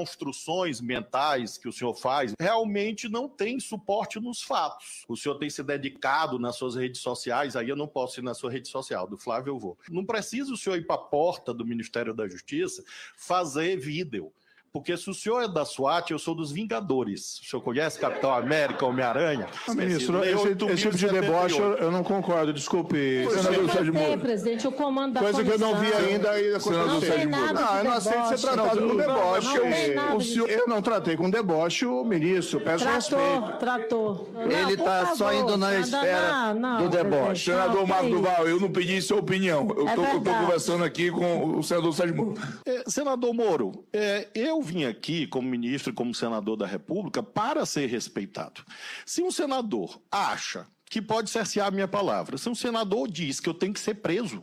construções mentais que o senhor faz realmente não têm suporte nos fatos. O senhor tem se dedicado nas suas redes sociais, aí eu não posso ir na sua rede social, do Flávio eu vou. Não precisa o senhor ir para a porta do Ministério da Justiça fazer vídeo. Porque se o senhor é da SWAT, eu sou dos Vingadores. O senhor conhece Capitão América, Homem-Aranha? ministro, esse, esse tipo de deboche eu, eu, não concordo. Desculpe, pois senador Sérgio Moro. presidente, o comando da Coisa comissão. que eu não vi ainda aí da Não tem nada Não, eu não aceito ser tratado com deboche. Não, o senhor, eu não tratei com deboche o ministro. Peço tratou, respeito. Tratou, Ele está só indo na esfera do deboche. Senador Marco Duval, eu não pedi sua opinião. Eu É estou conversando aqui com o senador Sérgio Moro. É, senador Moro, é, eu vim aqui como ministro e como senador da República para ser respeitado. Se um senador acha que pode cercear a minha palavra, se um senador diz que eu tenho que ser preso,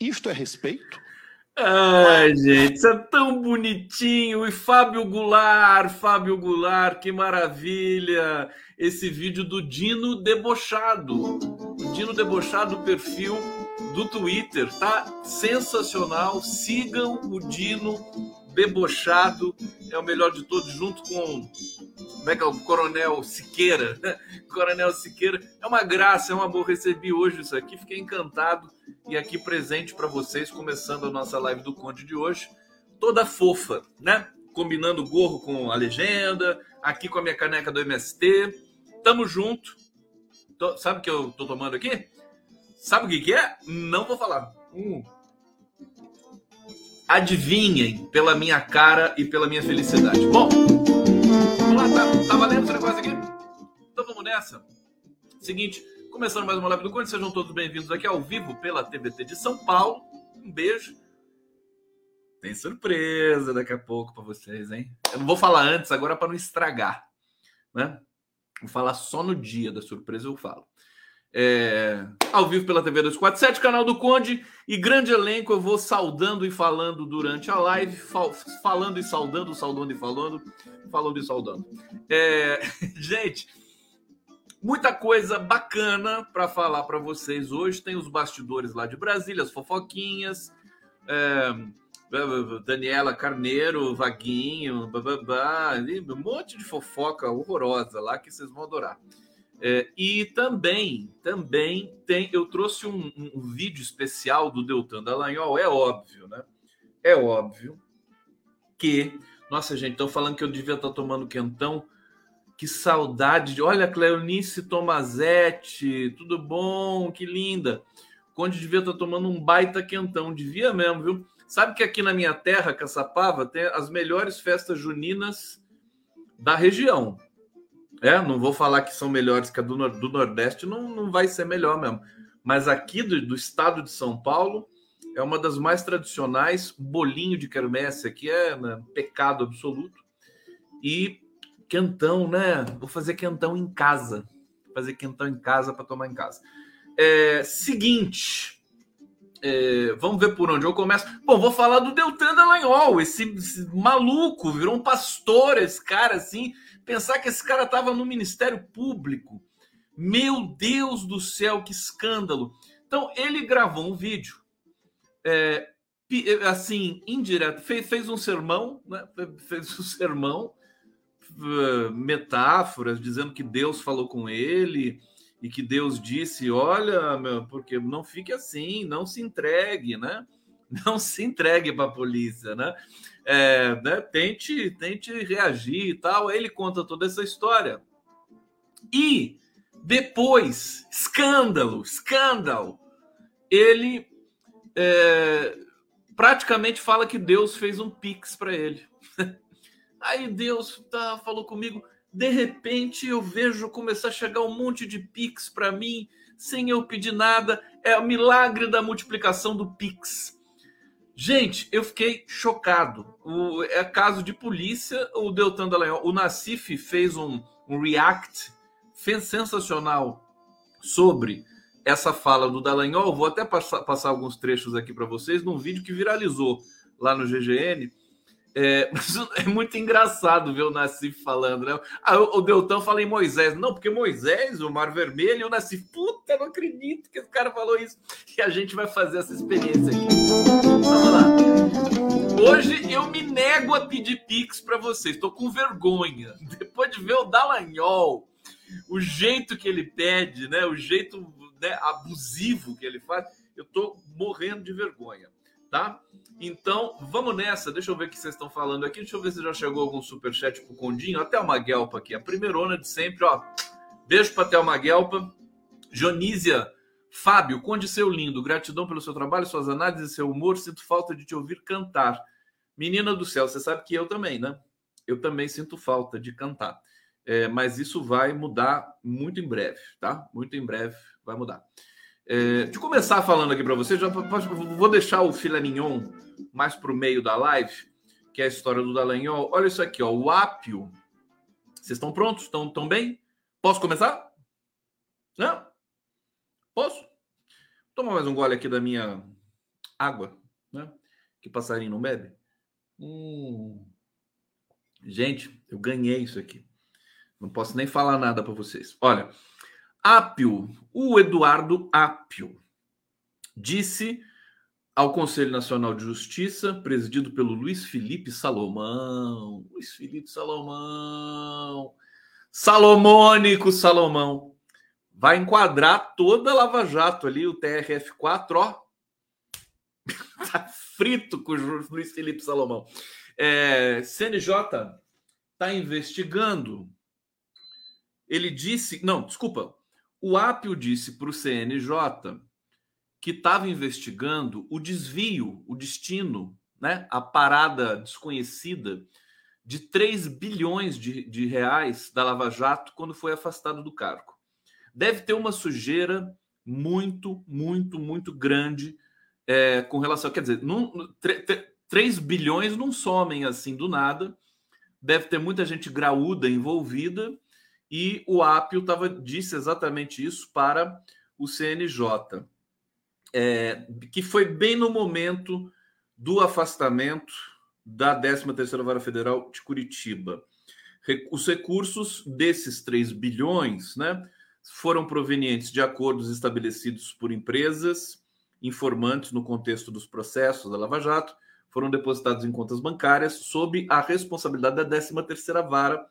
isto é respeito? Ai, gente, isso é tão bonitinho. E Fábio Goulart, Fábio Goulart, que maravilha! Esse vídeo do Dino Debochado. O Dino Debochado, perfil do Twitter. Tá sensacional. Sigam o Dino Debochado. É o melhor de todos, junto com. Como é que é? O Coronel Siqueira. Coronel Siqueira. É uma graça, é um amor. Recebi hoje isso aqui, fiquei encantado. E aqui presente para vocês, começando a nossa live do Conde de hoje. Toda fofa, né? Combinando o gorro com a legenda, aqui com a minha caneca do MST. Tamo junto. Tô- sabe o que eu tô tomando aqui? Sabe o que, que é? Não vou falar. Hum. Adivinhem pela minha cara e pela minha felicidade. Bom, vamos lá, tá, tá valendo esse negócio aqui? Então vamos nessa. Seguinte, começando mais uma live do Conde, sejam todos bem-vindos aqui ao vivo pela TVT de São Paulo. Um beijo. Tem surpresa daqui a pouco para vocês, hein? Eu não vou falar antes agora para não estragar, né? Vou falar só no dia da surpresa eu falo. É, ao vivo pela TV 247, canal do Conde e grande elenco. Eu vou saudando e falando durante a live, fal- falando e saudando, saudando e falando, falando e saudando. É, gente, muita coisa bacana para falar para vocês hoje. Tem os bastidores lá de Brasília, as fofoquinhas. é, Daniela Carneiro, Vaguinho, um monte de fofoca horrorosa lá que vocês vão adorar. É, e também, também tem, eu trouxe um, um- vídeo especial do Deltan Dallagnol, é óbvio, né? É óbvio que, nossa gente, estão falando que eu devia estar tomando quentão, que saudade de, olha, Cleonice Tomazetti, tudo bom, que linda. Conde devia estar tomando um baita quentão, devia mesmo, viu? Sabe que aqui na minha terra, Caçapava, tem as melhores festas juninas da região. É, não vou falar que são melhores que a do, do Nordeste, não, não vai ser melhor mesmo. Mas aqui do, do estado de São Paulo é uma das mais tradicionais. Bolinho de quermesse aqui é né, pecado absoluto. E quentão, né? Vou fazer quentão em casa. Vou fazer quentão em casa para tomar em casa. É, seguinte, é, vamos ver por onde eu começo. Bom, vou falar do Deltan Dallagnol, esse, esse maluco, virou um pastor, esse cara assim. Pensar que esse cara estava no Ministério Público. Meu Deus do céu, que escândalo. Então, ele gravou um vídeo, é, pi- assim, indireto, fez, fez um sermão, né? fez um sermão, eh, metáforas, dizendo que Deus falou com ele e que Deus disse: Olha, meu, porque não fique assim, não se entregue, né? Não se entregue para a polícia, né? É, né? Tente, tente reagir e tal. Ele conta toda essa história. E depois, escândalo, escândalo, ele é, praticamente fala que Deus fez um pix para ele. Aí Deus tá, falou comigo. De repente eu vejo começar a chegar um monte de pix para mim sem eu pedir nada. É o milagre da multiplicação do pix. Gente, eu fiquei chocado. O, é caso de polícia. O Deltan Dallagnol, o Nassif fez um, um react sensacional sobre essa fala do Dallagnol. Vou até passar, passar alguns trechos aqui para vocês num vídeo que viralizou lá no GGN. É, mas é muito engraçado ver o Nassif falando, né? Ah, o o Deltan fala em Moisés. Não, porque Moisés, o Mar Vermelho, o Nassif. Puta, não acredito que esse cara falou isso. E a gente vai fazer essa experiência aqui. Vamos lá. Hoje eu me nego a pedir pix para vocês. Estou com vergonha. Depois de ver o Dallagnol, o jeito que ele pede, né? O jeito né, abusivo que ele faz, eu estou morrendo de vergonha, tá? Então, vamos nessa. Deixa eu ver o que vocês estão falando aqui. Deixa eu ver se já chegou algum superchat pro Condinho. Até uma Guelpa aqui, a primeirona de sempre, ó. Beijo para Thelma Guelpa. Jonísia Fábio, Conde seu lindo, gratidão pelo seu trabalho, suas análises, seu humor. Sinto falta de te ouvir cantar. Menina do céu, você sabe que eu também, né? Eu também sinto falta de cantar. É, mas isso vai mudar muito em breve, tá? Muito em breve vai mudar. É, de começar falando aqui para vocês, já vou deixar o filé mignon mais para o meio da live, que é a história do Dallagnol. Olha isso aqui, ó, o ápio. Vocês estão prontos? Estão, estão bem? Posso começar? Não? Posso? Toma mais um gole aqui da minha água, né? Que passarinho não bebe. Hum. Gente, eu ganhei isso aqui. Não posso nem falar nada para vocês. Olha, Apio, o Eduardo Apio, disse ao Conselho Nacional de Justiça, presidido pelo Luiz Felipe Salomão. Luiz Felipe Salomão. Salomônico Salomão vai enquadrar toda a Lava Jato ali, o TRF4, ó. tá frito com o Luiz Felipe Salomão. É, CNJ está investigando. Ele disse. Não, desculpa. O Apio disse para o CNJ que estava investigando o desvio, o destino, né, a parada desconhecida de 3 bilhões de, de reais da Lava Jato quando foi afastado do cargo deve ter uma sujeira muito, muito, muito grande é, com relação. Quer dizer, num, 3 bilhões não somem assim do nada. Deve ter muita gente graúda envolvida. E o Apio tava, disse exatamente isso para o CNJ, é, que foi bem no momento do afastamento da 13ª Vara Federal de Curitiba. Os recursos desses 3 bilhões, né, foram provenientes de acordos estabelecidos por empresas informantes no contexto dos processos da Lava Jato, foram depositados em contas bancárias sob a responsabilidade da 13ª Vara,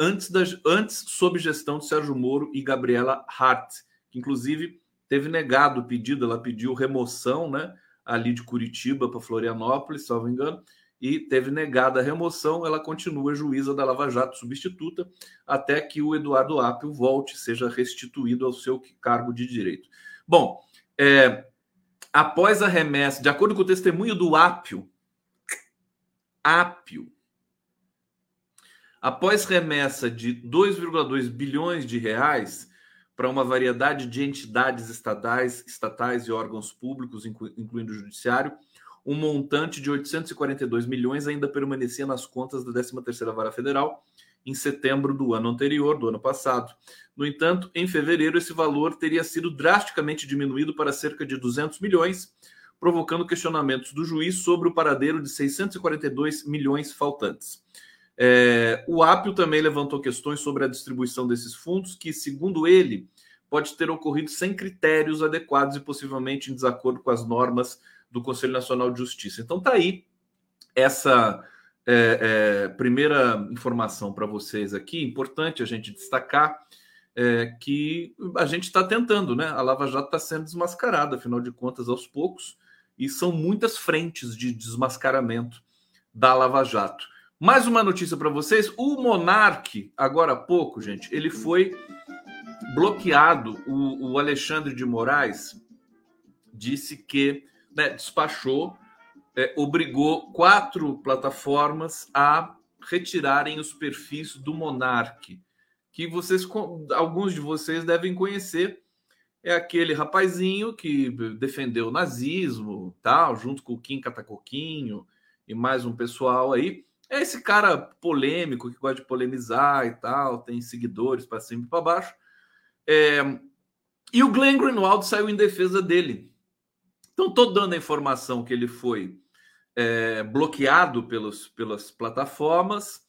antes, antes sob gestão de Sérgio Moro e Gabriela Hart, que inclusive teve negado o pedido, ela pediu remoção né, ali de Curitiba para Florianópolis, salvo engano, e teve negada a remoção, ela continua juíza da Lava Jato substituta até que o Eduardo Apio volte, seja restituído ao seu cargo de direito. Bom, é, após a remessa, de acordo com o testemunho do Apio, Apio, após remessa de 2,2 bilhões de reais para uma variedade de entidades estatais, estatais e órgãos públicos, incluindo o judiciário, um montante de 842 milhões ainda permanecia nas contas da 13ª Vara Federal em setembro do ano anterior, do ano passado. No entanto, em fevereiro esse valor teria sido drasticamente diminuído para cerca de 200 milhões, provocando questionamentos do juiz sobre o paradeiro de 642 milhões faltantes. É, o Apio também levantou questões sobre a distribuição desses fundos, que, segundo ele, pode ter ocorrido sem critérios adequados e possivelmente em desacordo com as normas do Conselho Nacional de Justiça. Então tá aí essa é, é, primeira informação para vocês aqui. Importante a gente destacar é, que a gente está tentando, né? A Lava Jato está sendo desmascarada, afinal de contas, aos poucos, e são muitas frentes de desmascaramento da Lava Jato. Mais uma notícia para vocês: o Monarque, agora há pouco, gente, ele foi bloqueado. O, o Alexandre de Moraes disse que né, despachou, é, obrigou quatro plataformas a retirarem os perfis do Monark, que vocês, alguns de vocês devem conhecer. É aquele rapazinho que defendeu o nazismo, tal, junto com o Kim Catacoquinho e mais um pessoal aí. É esse cara polêmico que gosta de polemizar e tal, tem seguidores para cima e para baixo. É... E o Glenn Greenwald saiu em defesa dele. Então, estou dando a informação que ele foi é, bloqueado pelos, pelas plataformas.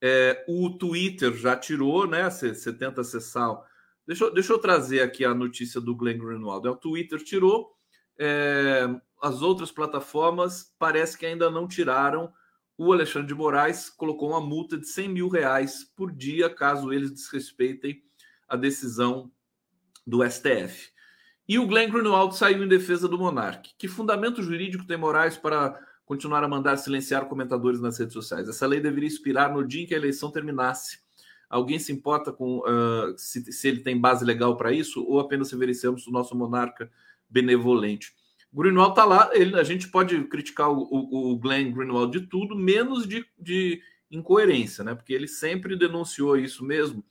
É, o Twitter já tirou, né? Você, tenta acessar. Deixa, deixa eu trazer aqui a notícia do Glenn Greenwald. É, o Twitter tirou é, as outras plataformas parece que ainda não tiraram. O Alexandre de Moraes colocou uma multa de 100 mil reais por dia caso eles desrespeitem a decisão do STF. E o Glenn Greenwald saiu em defesa do Monark. Que fundamento jurídico tem Moraes para continuar a mandar silenciar comentadores nas redes sociais? Essa lei deveria expirar no dia em que a eleição terminasse. Alguém se importa com uh, se, se, ele tem base legal para isso ou apenas reverenciamos o nosso monarca benevolente? Greenwald está lá, ele, a gente pode criticar o, o, o, Glenn Greenwald de tudo, menos de, de incoerência, né? Porque ele sempre denunciou isso mesmo.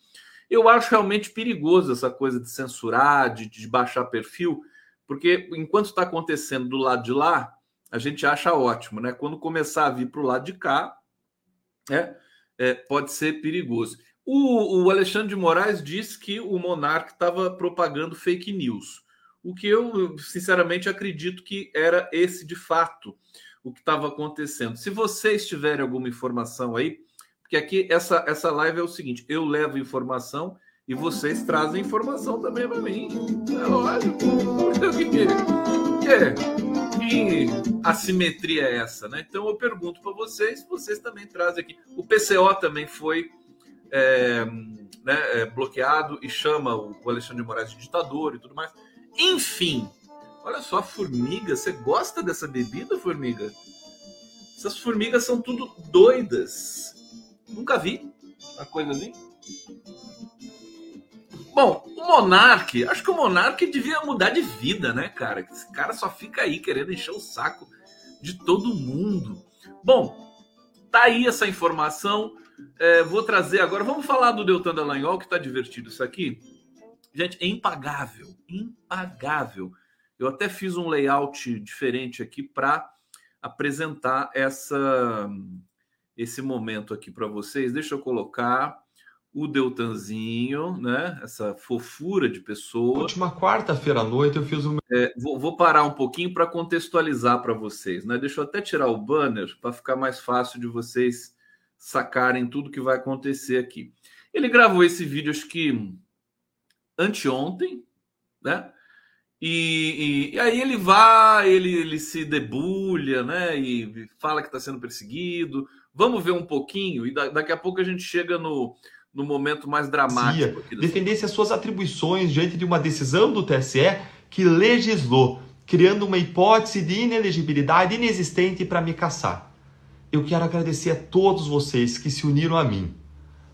Eu acho realmente perigoso essa coisa de censurar, de, de baixar perfil, porque enquanto está acontecendo do lado de lá, a gente acha ótimo, né? Quando começar a vir para o lado de cá, é, é, pode ser perigoso. O, o, Alexandre de Moraes disse que o monarca estava propagando fake news, o que eu, sinceramente, acredito que era esse de fato o que estava acontecendo. Se vocês tiverem alguma informação aí, porque aqui essa, essa live é o seguinte: eu levo informação e vocês trazem informação também para mim. É lógico. Que, que, assimetria é essa, né? Então eu pergunto para vocês, vocês também trazem aqui. O PCO também foi é, né, é, bloqueado e chama o Alexandre de Moraes de ditador e tudo mais. Enfim, olha só, formiga. Você gosta dessa bebida, formiga? Essas formigas são tudo doidas. Nunca vi uma coisa assim. Bom, o Monark, acho que o Monark devia mudar de vida, né, cara? Esse cara só fica aí querendo encher o saco de todo mundo. Bom, tá aí essa informação. É, vou trazer agora. Vamos falar do Deltan Dallagnol, que tá divertido isso aqui. Gente, é impagável. Impagável. Eu até fiz um layout diferente aqui para apresentar essa esse momento aqui para vocês. Deixa eu colocar o Deltanzinho, né? Essa fofura de pessoa. Última quarta-feira à noite eu fiz um. É, vou, vou, parar um pouquinho para contextualizar para vocês, né? Deixa eu até tirar o banner para ficar mais fácil de vocês sacarem tudo que vai acontecer aqui. Ele gravou esse vídeo, acho que anteontem, né? E, e, e, aí ele vai, ele, ele se debulha, né? E fala que está sendo perseguido. Vamos ver um pouquinho, e da, daqui a pouco a gente chega no, no momento mais dramático. Aqui defendesse as suas atribuições diante de uma decisão do TSE que legislou, criando uma hipótese de inelegibilidade inexistente para me caçar. Eu quero agradecer a todos vocês que se uniram a mim.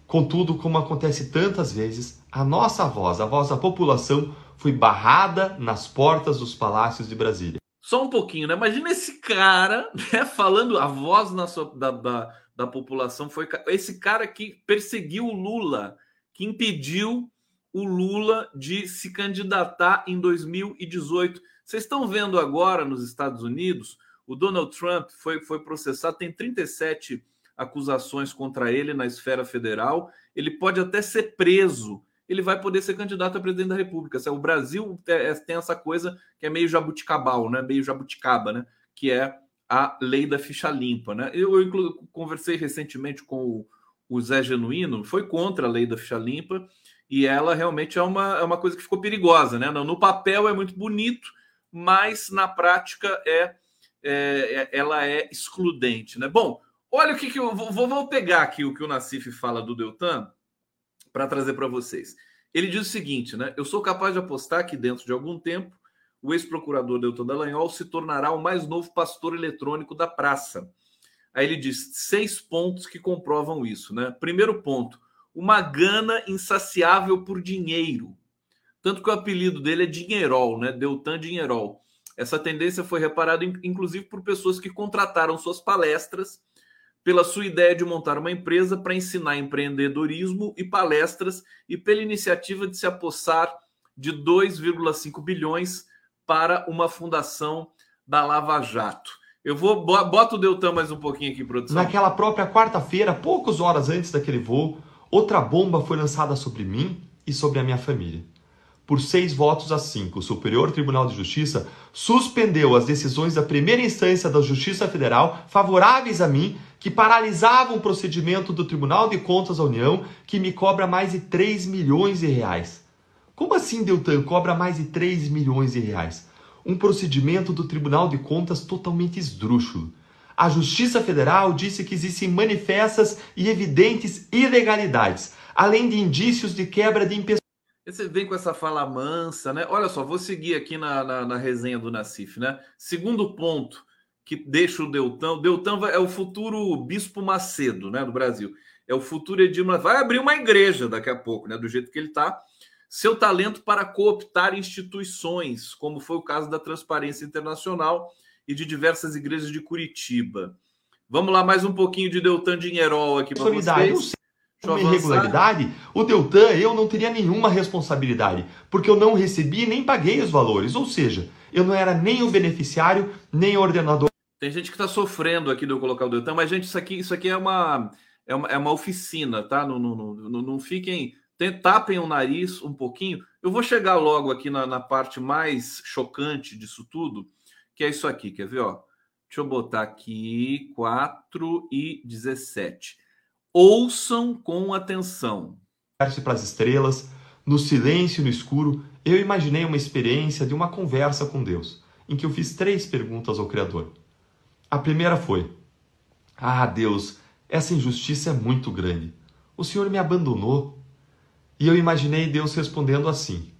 Contudo, como acontece tantas vezes, a nossa voz, a voz da população, foi barrada nas portas dos palácios de Brasília. Só um pouquinho, né? Imagina esse cara né, falando, a voz na sua, da, da, da população foi esse cara que perseguiu o Lula, que impediu o Lula de se candidatar em 2018. Vocês estão vendo agora nos Estados Unidos, o Donald Trump foi, foi processado, tem 37 acusações contra ele na esfera federal. Ele pode até ser preso ele vai poder ser candidato a presidente da República. O Brasil é, tem essa coisa que é meio jabuticabal, né? meio jabuticaba, né? que é a lei da ficha limpa. Né? Eu, eu conversei recentemente com o, Zé Genuíno, foi contra a lei da ficha limpa, e ela realmente é uma, é uma coisa que ficou perigosa. Né? No, papel é muito bonito, mas na prática é, é, é ela é excludente. Né? Bom, olha o que, que eu vou, vou pegar aqui o que o Nassif fala do Deltan para trazer para vocês. Ele diz o seguinte, né? Eu sou capaz de apostar que dentro de algum tempo o ex-procurador Deltan Dallagnol se tornará o mais novo pastor eletrônico da praça. Aí ele diz seis pontos que comprovam isso, né? Primeiro ponto, uma gana insaciável por dinheiro. Tanto que o apelido dele é Dinheirol, né? Deltan Dinheirol. Essa tendência foi reparada, inclusive, por pessoas que contrataram suas palestras pela sua ideia de montar uma empresa para ensinar empreendedorismo e palestras e pela iniciativa de se apossar de 2,5 bilhões para uma fundação da Lava Jato. Eu vou bota o Deltan mais um pouquinho aqui, produção. Naquela própria quarta-feira, poucas horas antes daquele voo, outra bomba foi lançada sobre mim e sobre a minha família. Por seis votos a cinco, o Superior Tribunal de Justiça suspendeu as decisões da primeira instância da Justiça Federal favoráveis a mim que paralisava o procedimento do Tribunal de Contas da União, que me cobra mais de 3 milhões de reais. Como assim, Deltan, cobra mais de 3 milhões de reais? um procedimento do Tribunal de Contas totalmente esdrúxulo. A Justiça Federal disse que existem manifestas e evidentes ilegalidades, além de indícios de quebra de impessoal. Você vem com essa fala mansa, né? Olha só, vou seguir aqui na, na, na resenha do Nacif, né? Segundo ponto que deixa o Deltão. O Deltão é o futuro Bispo Macedo, né, do Brasil. É o futuro Edilma. Vai abrir uma igreja daqui a pouco, né? Do jeito que ele está. Seu talento para cooptar instituições, como foi o caso da Transparência Internacional e de diversas igrejas de Curitiba. Vamos lá, mais um pouquinho de Deltan Dinheirol aqui para vocês. Uma irregularidade, o Deltan, eu não teria nenhuma responsabilidade, porque eu não recebi nem paguei os valores, ou seja, eu não era nem o beneficiário, nem o ordenador. Tem gente que está sofrendo aqui de eu colocar o Deltan, mas, gente, isso aqui, isso aqui é, uma, é, uma, é uma oficina, tá? Não, não, não, não, não fiquem. tapem o nariz um pouquinho. Eu vou chegar logo aqui na, na parte mais chocante disso tudo que é isso aqui, quer ver? Ó? Deixa eu botar aqui 4 e 17. Ouçam com atenção. Para as estrelas, no silêncio e no escuro, eu imaginei uma experiência de uma conversa com Deus, em que eu fiz três perguntas ao Criador. A primeira foi: Ah, Deus, essa injustiça é muito grande. O Senhor me abandonou. E eu imaginei Deus respondendo assim: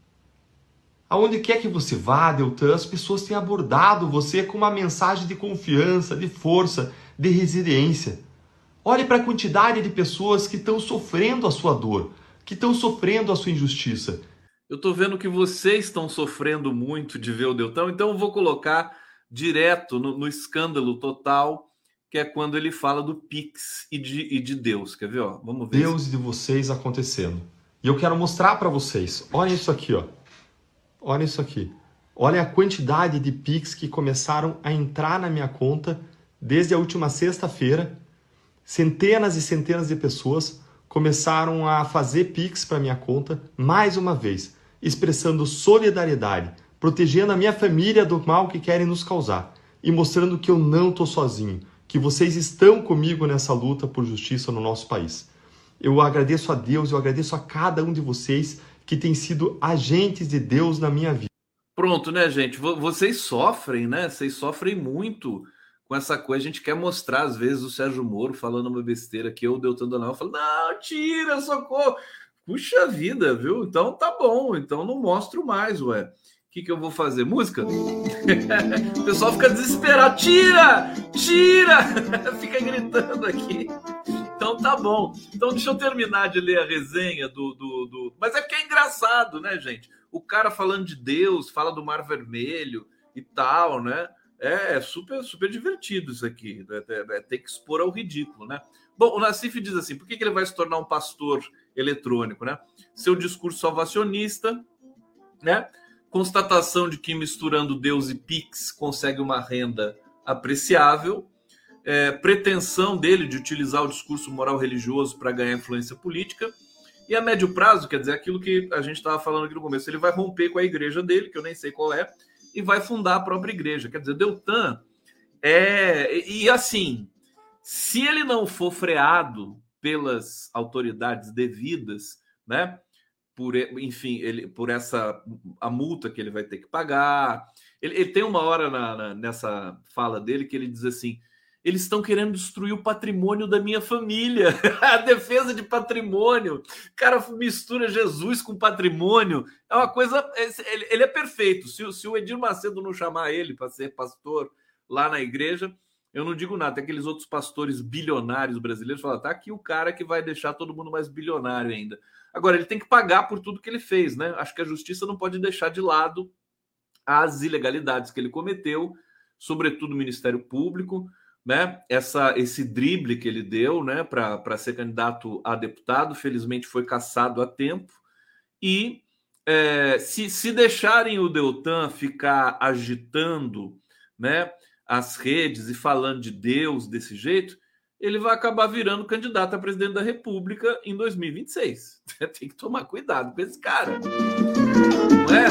Aonde quer que você vá, Deltan, as pessoas têm abordado você com uma mensagem de confiança, de força, de resiliência. Olhe para a quantidade de pessoas que estão sofrendo a sua dor, que estão sofrendo a sua injustiça. Eu estou vendo que vocês estão sofrendo muito de ver o Deltão, então eu vou colocar direto no, no, escândalo total, que é quando ele fala do Pix e de, e de Deus. Quer ver? Ó? Vamos ver. Deus se... de vocês acontecendo. E eu quero mostrar para vocês. Olha isso aqui, ó. Olha isso aqui. Olha a quantidade de Pix que começaram a entrar na minha conta desde a última sexta-feira. Centenas e centenas de pessoas começaram a fazer Pix para minha conta, mais uma vez, expressando solidariedade, protegendo a minha família do mal que querem nos causar e mostrando que eu não estou sozinho, que vocês estão comigo nessa luta por justiça no nosso país. Eu agradeço a Deus, eu agradeço a cada um de vocês que têm sido agentes de Deus na minha vida. Pronto, né, gente? Vocês sofrem, né? Vocês sofrem muito com essa coisa. A gente quer mostrar, às vezes, o Sérgio Moro falando uma besteira que eu, Deltan Donal, falo, não, tira, socorro. Puxa vida, viu? Então tá bom, então não mostro mais, ué. O que, que eu vou fazer? Música? o pessoal fica desesperado. Tira! Tira! fica gritando aqui. Então tá bom. Então deixa eu terminar de ler a resenha do, do, do, Mas é porque é engraçado, né, gente? O cara falando de Deus, fala do Mar Vermelho e tal, né? É, é super, super divertido isso aqui. É, é, é, tem que expor ao ridículo, né? Bom, o Nassif diz assim: por que, que ele vai se tornar um pastor eletrônico, né? Seu discurso salvacionista, né? Constatação de que misturando Deus e Pix consegue uma renda apreciável é, pretensão dele de utilizar o discurso moral religioso para ganhar influência política. E a médio prazo, quer dizer, aquilo que a gente estava falando aqui no começo, ele vai romper com a igreja dele, que eu nem sei qual é, e vai fundar a própria igreja. Quer dizer, Deltan é. E assim, se ele não for freado pelas autoridades devidas, né? Por, enfim, ele, por essa a multa que ele vai ter que pagar. Ele, ele tem uma hora na, na, nessa fala dele que ele diz assim: eles estão querendo destruir o patrimônio da minha família. a defesa de patrimônio. O cara mistura Jesus com patrimônio. É uma coisa. Ele é perfeito. Se, o Edir Macedo não chamar ele para ser pastor lá na igreja, eu não digo nada. Tem aqueles outros pastores bilionários brasileiros falam: tá aqui o cara que vai deixar todo mundo mais bilionário ainda. Agora, ele tem que pagar por tudo que ele fez, né? Acho que a justiça não pode deixar de lado as ilegalidades que ele cometeu, sobretudo o Ministério Público né, essa, esse drible que ele deu né, para ser candidato a deputado, felizmente foi cassado a tempo. E é, se, se deixarem o Deltan ficar agitando né, as redes e falando de Deus desse jeito, ele vai acabar virando candidato a presidente da República em 2026. Tem que tomar cuidado com esse cara. Não é?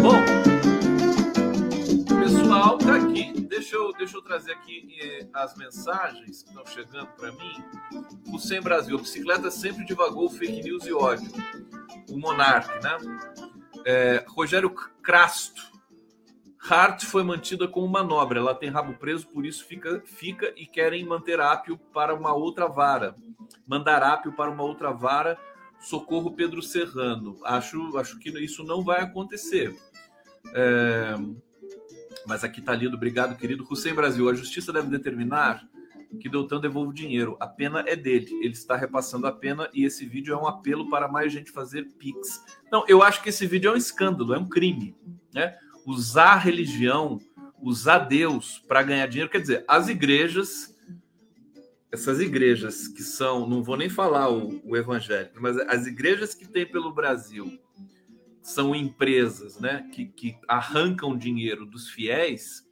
Bom, pessoal tá. Deixa eu, deixa eu trazer aqui eh, as mensagens que estão chegando para mim. O Sem Brasil, bicicleta sempre divagou fake news e ódio. O Monark, né? É, Rogério Crasto. Hart foi mantida como manobra. Ela tem rabo preso, por isso fica, fica e querem manter Ápio para uma outra vara. Mandar Ápio para uma outra vara. Socorro Pedro Serrano. Acho, acho que isso não vai acontecer. É... Mas aqui está lido. Obrigado, querido. Hussein Brasil. A justiça deve determinar que Deltan devolva o dinheiro. A pena é dele. Ele está repassando a pena e esse vídeo é um apelo para mais gente fazer pix. Não, eu acho que esse vídeo é um escândalo, é um crime, né? Usar a religião, usar Deus para ganhar dinheiro, quer dizer, as igrejas, essas igrejas que são, não vou nem falar o, o evangélico, mas as igrejas que tem pelo Brasil são empresas, né, que, que arrancam dinheiro dos fiéis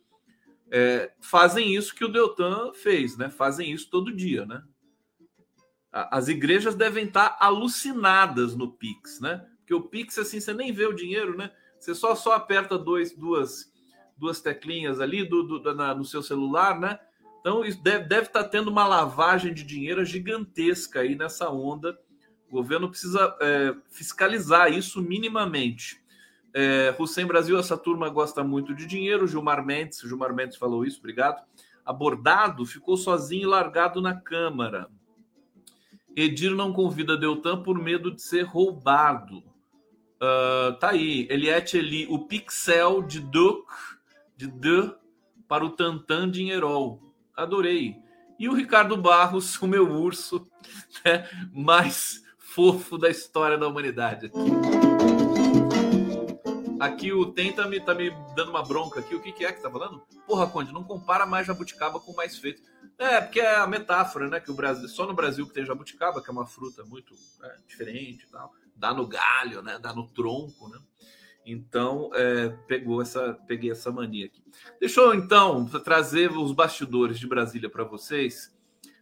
é, fazem isso que o Deltan fez, né? Fazem isso todo dia, né? As igrejas devem estar alucinadas no Pix, né? Porque o Pix, assim, você nem vê o dinheiro, né? Você só, só aperta dois, duas, duas teclinhas ali do, do na, no seu celular, né? Então, isso deve, deve estar tendo uma lavagem de dinheiro gigantesca aí nessa onda. O governo precisa é, fiscalizar isso minimamente. É, Hussein Brasil, essa turma gosta muito de dinheiro. Gilmar Mendes, Gilmar Mendes falou isso, obrigado. Abordado ficou sozinho e largado na Câmara. Edir não convida Deltan por medo de ser roubado. Uh, tá aí, Eliette Eli, o pixel de Duc, de D para o Tantan Dinheirol. Adorei. E o Ricardo Barros, o meu urso né, fofo da história da humanidade. Aqui. O Tem tá me, tá me dando uma bronca aqui. O que, que é que tá falando? Porra, Conde, não compara mais jabuticaba com mais feito. É, porque é a metáfora, né? Que o Brasil, só no Brasil que tem jabuticaba, que é uma fruta muito é, diferente e tal. Dá no galho, né? Dá no tronco, né? Então, é, pegou essa, peguei essa mania aqui. Deixa eu, então, trazer os bastidores de Brasília para vocês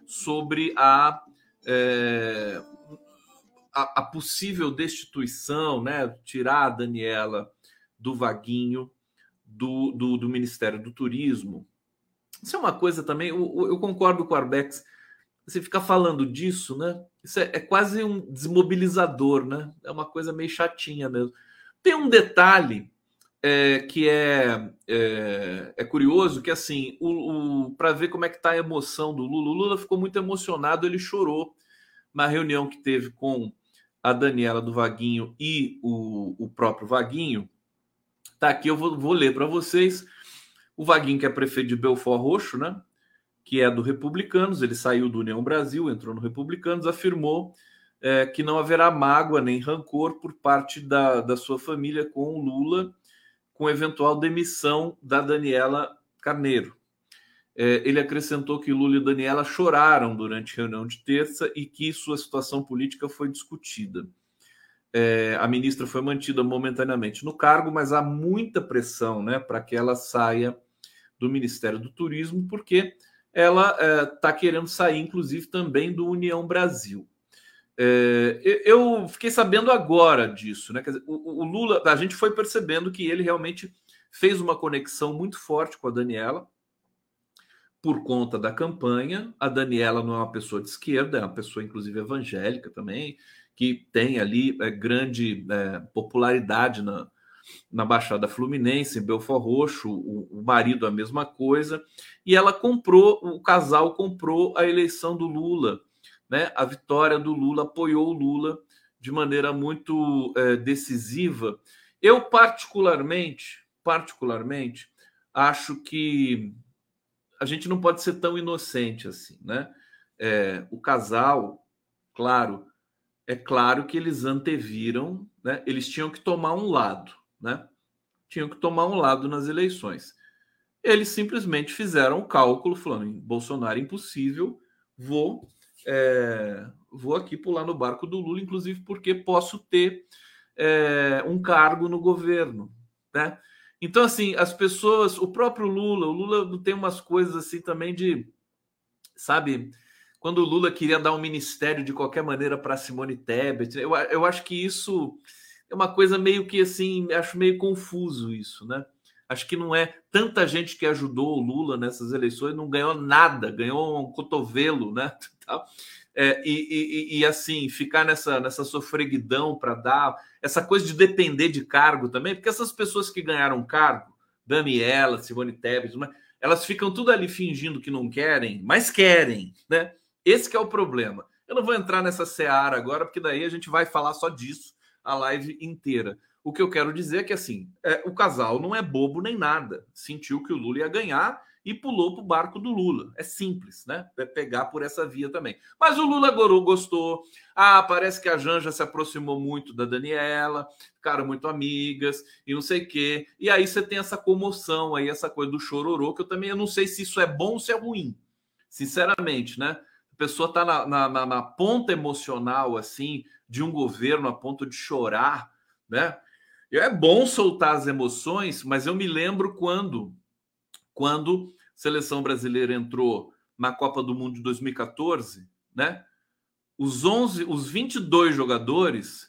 sobre a, é, a, a, possível destituição, né? Tirar a Daniela do Vaguinho, do, do, do, Ministério do Turismo. Isso é uma coisa também, eu, eu concordo com o Arbex, você fica falando disso, né? Isso é, é, quase um desmobilizador, né? É uma coisa meio chatinha mesmo. Tem um detalhe é, que é, é, é, curioso, que assim, o, o para ver como é que está a emoção do Lula, o Lula ficou muito emocionado, ele chorou na reunião que teve com a Daniela do Vaguinho e o, o próprio Vaguinho, Tá aqui, eu vou, vou ler para vocês. O Vaguinho, que é prefeito de Belfort Roxo, né? Que é do Republicanos, ele saiu do União Brasil, entrou no Republicanos, afirmou é, que não haverá mágoa nem rancor por parte da, da sua família com o Lula, com eventual demissão da Daniela Carneiro. É, ele acrescentou que Lula e Daniela choraram durante a reunião de terça e que sua situação política foi discutida é, a ministra foi mantida momentaneamente no cargo, mas há muita pressão né, para que ela saia do Ministério do Turismo, porque ela está é, querendo sair, inclusive, também do União Brasil. É, eu fiquei sabendo agora disso, né? Dizer, o, o, Lula, a gente foi percebendo que ele realmente fez uma conexão muito forte com a Daniela por conta da campanha. A Daniela não é uma pessoa de esquerda, é uma pessoa, inclusive, evangélica também que tem ali é, grande é, popularidade na, na Baixada Fluminense, em Belfort Roxo, o, o, marido a mesma coisa, e ela comprou, o casal comprou a eleição do Lula, né? A vitória do Lula apoiou o Lula de maneira muito é, decisiva. Eu particularmente, particularmente, acho que a gente não pode ser tão inocente assim, né? É, o casal, claro, é claro que eles anteviram, né? Eles tinham que tomar um lado, né? Tinham que tomar um lado nas eleições. Eles simplesmente fizeram o cálculo, falando: Bolsonaro impossível, vou, é, vou aqui pular no barco do Lula, inclusive porque posso ter é, um cargo no governo, né? Então, assim, as pessoas, o próprio Lula, o Lula tem umas coisas assim também de, sabe, quando o Lula queria dar um ministério de qualquer maneira para Simone Tebet. Eu, eu acho que isso é uma coisa meio que assim, acho meio confuso isso, né? Acho que não é tanta gente que ajudou o Lula nessas eleições, não ganhou nada, ganhou um cotovelo, né? é, e, e, e, assim, ficar nessa, nessa sofreguidão para dar, essa coisa de depender de cargo também, porque essas pessoas que ganharam cargo, Daniela, Simone Tebet, elas ficam tudo ali fingindo que não querem, mas querem, né? Esse é o problema. Eu não vou entrar nessa seara agora, porque daí a gente vai falar só disso a live inteira. O que eu quero dizer é que assim, é, o casal não é bobo nem nada. Sentiu que o Lula ia ganhar e pulou para o barco do Lula. É simples, né? É pegar por essa via também. Mas o Lula gostou. Ah, parece que a Janja se aproximou muito da Daniela, ficaram muito amigas e não sei o quê. E aí você tem essa comoção aí, essa coisa do chororô, que eu também eu não sei se isso é bom ou se é ruim. Sinceramente, né? A pessoa está na, na, na ponta emocional, assim, de um governo a ponto de chorar, né? É bom soltar as emoções, mas eu me lembro quando, quando seleção brasileira entrou na Copa do Mundo de 2014, né? Os 11, os 22 jogadores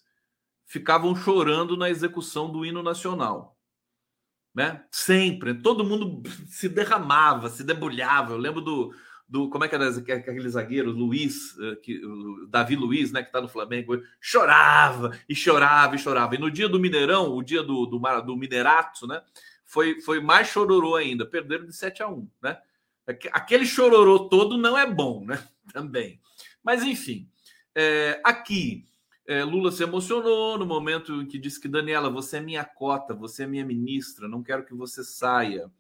ficavam chorando na execução do hino nacional, né? Sempre, todo mundo se derramava, se debulhava. Eu lembro do, do como é que era aquele zagueiro Luiz, eh, que, Davi Luiz, né, que está no Flamengo, chorava e chorava e chorava. E no dia do Mineirão, o dia do, do, do Minerato, né, foi, foi mais chororô ainda, perderam de 7 a 1, né? Aquele chororô todo não é bom, né? Também. Mas enfim, é, aqui é, Lula se emocionou no momento em que disse que Daniela, você é minha cota, você é minha ministra, não quero que você saia.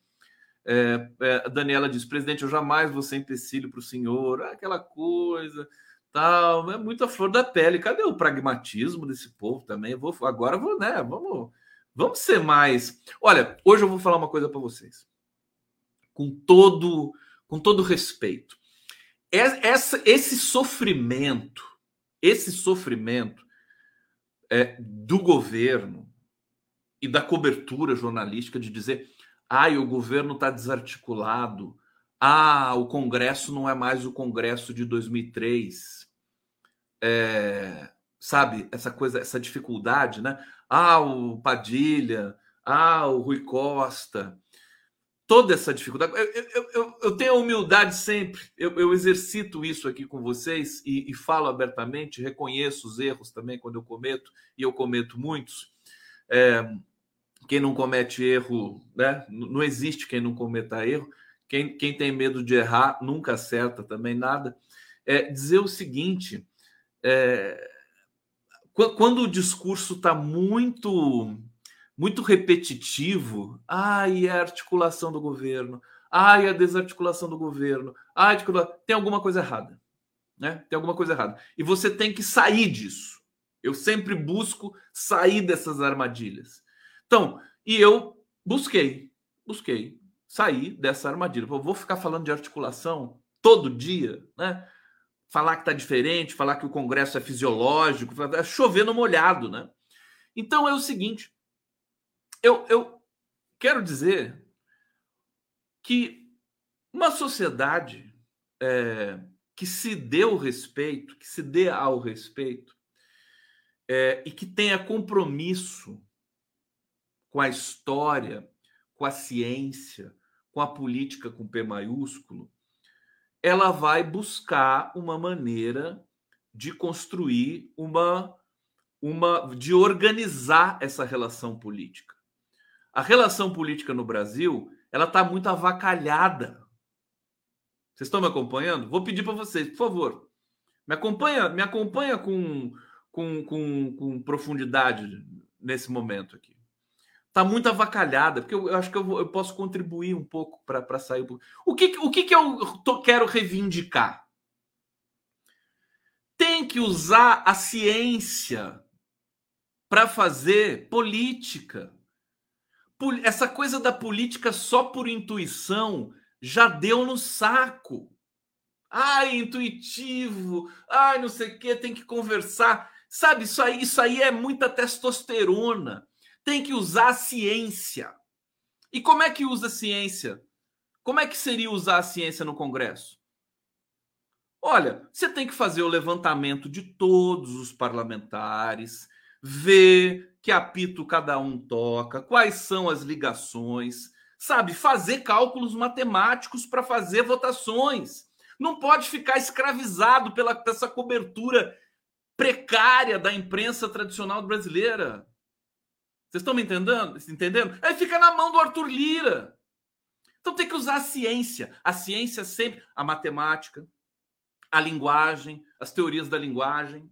É, é, Daniela diz: presidente, eu jamais vou ser empecilho para o senhor, aquela coisa, tal, é muita flor da pele. Cadê o pragmatismo desse povo também? vou, agora vou, né? Vamos, vamos ser mais. Olha, hoje eu vou falar uma coisa para vocês, com todo, com todo respeito. Essa, esse sofrimento, esse sofrimento é, do governo e da cobertura jornalística de dizer Ai, o governo está desarticulado. Ah, o Congresso não é mais o Congresso de 2003. É, sabe, essa coisa, essa dificuldade, né? Ah, o Padilha, ah, o Rui Costa, toda essa dificuldade. Eu, eu, eu, eu tenho a humildade sempre, eu, exercito isso aqui com vocês e, e falo abertamente, reconheço os erros também quando eu cometo, e eu cometo muitos. É, quem não comete erro, né? Não existe quem não cometa erro. Quem, quem tem medo de errar nunca acerta também nada. É dizer o seguinte: é, quando o discurso está muito muito repetitivo, ai, é a articulação do governo, ai, a desarticulação do governo, ai, tem alguma coisa errada, né? Tem alguma coisa errada. E você tem que sair disso. Eu sempre busco sair dessas armadilhas. Então, e eu busquei, busquei sair dessa armadilha. Eu vou ficar falando de articulação todo dia, né? Falar que está diferente, falar que o Congresso é fisiológico, é chover no molhado, né? Então é o seguinte, eu, eu quero dizer que uma sociedade é, que se dê o respeito, que se dê ao respeito, é, e que tenha compromisso com a história, com a ciência, com a política com P maiúsculo, ela vai buscar uma maneira de construir uma uma de organizar essa relação política. A relação política no Brasil, ela está muito avacalhada. Vocês estão me acompanhando? Vou pedir para vocês, por favor, me acompanha, me acompanha com, com, com, com profundidade nesse momento aqui tá muito avacalhada, porque eu, eu acho que eu, eu, posso contribuir um pouco para sair. O que, o que, que eu tô, quero reivindicar? Tem que usar a ciência para fazer política. Essa coisa da política só por intuição já deu no saco. Ai, intuitivo. Ai, não sei o que, tem que conversar. Sabe, isso aí, isso aí é muita testosterona tem que usar a ciência. E como é que usa a ciência? Como é que seria usar a ciência no Congresso? Olha, você tem que fazer o levantamento de todos os parlamentares, ver que apito cada um toca, quais são as ligações, sabe? Fazer cálculos matemáticos para fazer votações. não pode ficar escravizado pela essa cobertura precária da imprensa tradicional brasileira. Vocês estão me entendendo? entendendo? Aí fica na mão do Arthur Lira. Então tem que usar a ciência. A ciência sempre, a matemática, a linguagem, as teorias da linguagem.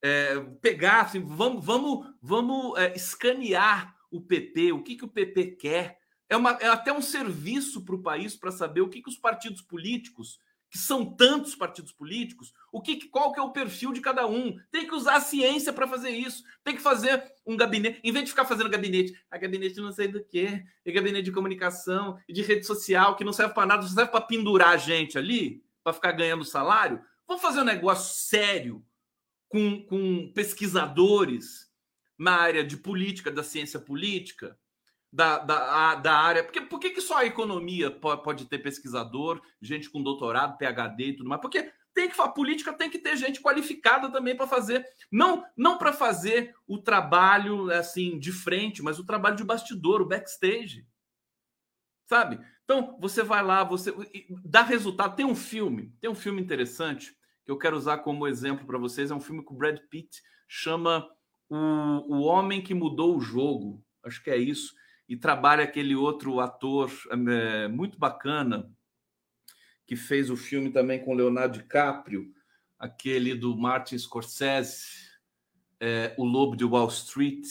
É, pegar, assim, vamos, vamos, vamos é, escanear o PP, o que, que o PP quer. É, uma, é até um serviço para o país para saber o que, que os partidos políticos, que são tantos partidos políticos, o que, qual que é o perfil de cada um. Tem que usar a ciência para fazer isso. Tem que fazer um gabinete, em vez de ficar fazendo gabinete, a gabinete não sei do que, é gabinete de comunicação e de rede social que não serve para nada, só serve para pendurar a gente ali, para ficar ganhando salário. Vamos fazer um negócio sério com, com pesquisadores na área de política, da ciência política, da, da, da área. Porque, por que, que só a economia pode, ter pesquisador, gente com doutorado, PhD e tudo mais? Porque tem que política tem que ter gente qualificada também para fazer, não não para fazer o trabalho assim de frente, mas o trabalho de bastidor, o backstage. Sabe? Então, você vai lá, você dá resultado. Tem um filme, tem um filme interessante que eu quero usar como exemplo para vocês, é um filme com o Brad Pitt, chama o, o Homem que Mudou o Jogo. Acho que é isso e trabalha aquele outro ator é, muito bacana que fez o filme também com Leonardo DiCaprio, aquele do Martin Scorsese, é, O Lobo de Wall Street,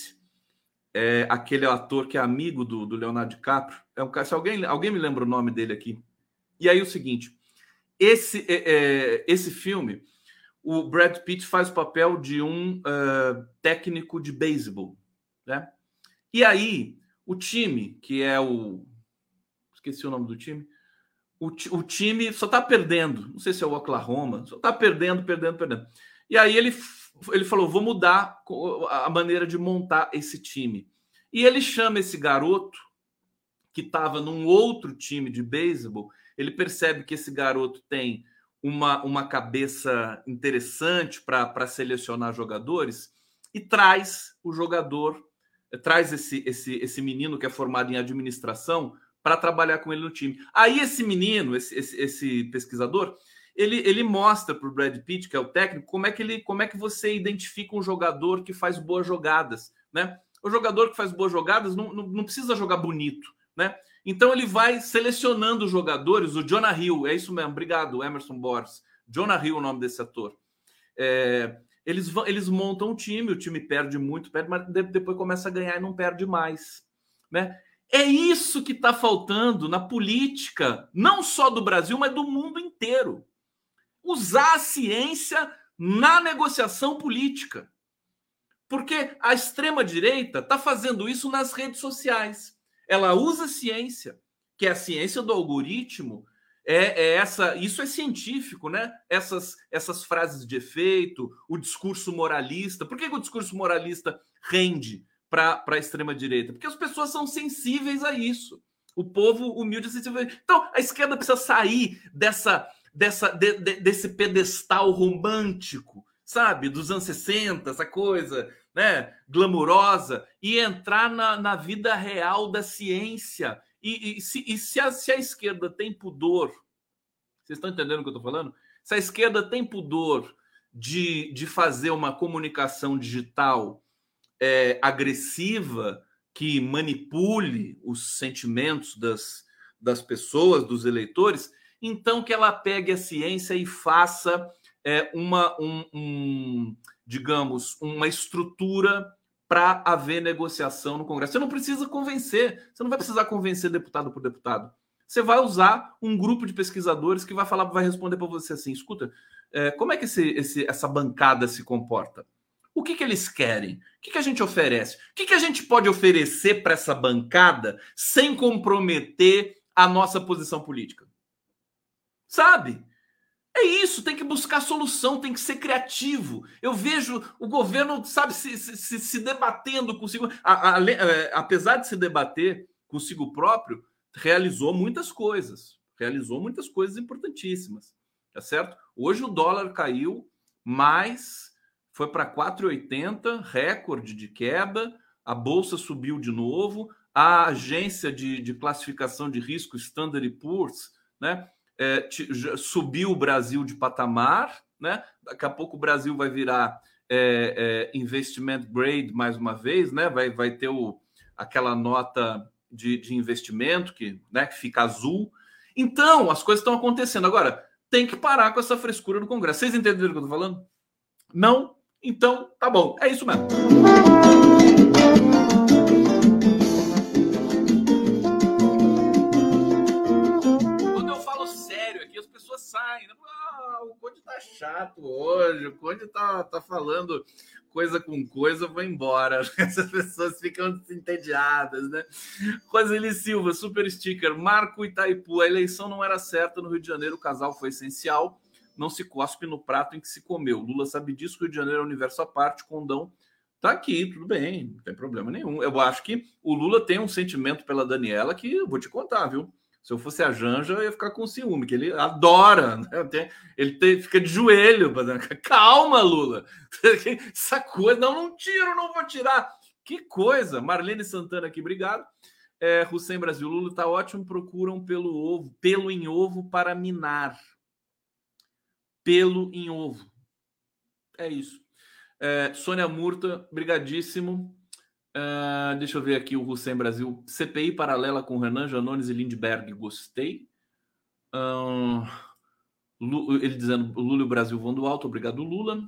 é, aquele ator que é amigo do, do Leonardo DiCaprio. É um, se alguém, alguém me lembra o nome dele aqui. E aí o seguinte, esse, é, esse filme, o Brad Pitt faz o papel de um uh, técnico de beisebol, né? E aí o time, que é o. Esqueci o nome do time. O, o time só tá perdendo. Não sei se é o Oklahoma, só tá perdendo, perdendo, perdendo. E aí ele, ele falou: vou mudar a maneira de montar esse time. E ele chama esse garoto, que estava num outro time de beisebol, ele percebe que esse garoto tem uma, uma cabeça interessante para selecionar jogadores e traz o jogador traz esse, esse, esse menino que é formado em administração para trabalhar com ele no time. Aí esse menino, esse, esse, esse pesquisador, ele, ele mostra para o Brad Pitt, que é o técnico, como é que ele, como é que você identifica um jogador que faz boas jogadas, né? O jogador que faz boas jogadas não, não, não precisa jogar bonito, né? Então ele vai selecionando os jogadores. O Jonah Hill, é isso mesmo, obrigado, Emerson Boris. Jonah Hill, o nome desse ator. É, eles, eles montam um time, o time perde muito, perde, mas depois começa a ganhar e não perde mais. Né? É isso que está faltando na política, não só do Brasil, mas do mundo inteiro. Usar a ciência na negociação política. Porque a extrema-direita está fazendo isso nas redes sociais. Ela usa a ciência, que é a ciência do algoritmo, é, é, essa, isso é científico, né? Essas, essas frases de efeito, o discurso moralista. Por que, que o discurso moralista rende para a extrema direita? Porque as pessoas são sensíveis a isso. O povo humilde é sensível. Então, a esquerda precisa sair dessa, dessa, de, de, desse pedestal romântico, sabe, dos anos 60, essa coisa, né, glamurosa, e entrar na, na vida real da ciência e, e, se, e se, a, se, a, esquerda tem pudor, vocês estão entendendo o que eu estou falando? Se a esquerda tem pudor de, de fazer uma comunicação digital é, agressiva que manipule os sentimentos das, das pessoas, dos eleitores, então que ela pegue a ciência e faça é, uma, um, um, digamos, uma estrutura para haver negociação no Congresso. Você não precisa convencer, você não vai precisar convencer deputado por deputado. Você vai usar um grupo de pesquisadores que vai falar, vai responder para você assim: escuta, é, como é que esse, esse, essa bancada se comporta? O que, que eles querem? O que, que a gente oferece? O que, que a gente pode oferecer para essa bancada sem comprometer a nossa posição política? Sabe? É isso, tem que buscar solução, tem que ser criativo. Eu vejo o governo, sabe, se, se, se debatendo consigo. A, a, é, apesar de se debater consigo próprio, realizou muitas coisas. Realizou muitas coisas importantíssimas. Tá certo? Hoje o dólar caiu, mas foi para 4,80, recorde de queda. A bolsa subiu de novo. A agência de, de classificação de risco Standard Poor's, né? É, subiu o Brasil de patamar, né? Daqui a pouco o Brasil vai virar é, é, investment grade mais uma vez, né? Vai, vai ter o, aquela nota de, de investimento que, né, que fica azul. Então, as coisas estão acontecendo. Agora, tem que parar com essa frescura do Congresso. Vocês entenderam o que eu estou falando? Não? Então, tá bom. É isso mesmo. Né? Ah, o Conde tá chato hoje, o Conde tá, tá falando coisa com coisa, vou embora. Essas pessoas ficam entediadas, né? Roseli Silva, super sticker. Marco Itaipu, a eleição não era certa no Rio de Janeiro, o casal foi essencial. Não se cospe no prato em que se comeu. Lula sabe disso, Rio de Janeiro é universo à parte, Condão tá aqui, tudo bem, não tem problema nenhum. Eu acho que o Lula tem um sentimento pela Daniela que eu vou te contar, viu? Se eu fosse a Janja, eu ia ficar com ciúme, que ele adora, né? ele tem, fica de joelho. Calma, Lula. Essa coisa, não, não tiro, não vou tirar. Que coisa. Marlene Santana aqui, obrigado. É, Hussein Brasil, Lula tá ótimo, procuram pelo ovo, pelo em ovo para minar. Pelo em ovo. É isso. É, Sônia Murta, brigadíssimo. Uh, deixa eu ver aqui o Hussein Brasil. CPI paralela com Renan Janones e Lindbergh. Gostei. Uh, ele dizendo Lula e o Brasil vão do alto. Obrigado, Lula.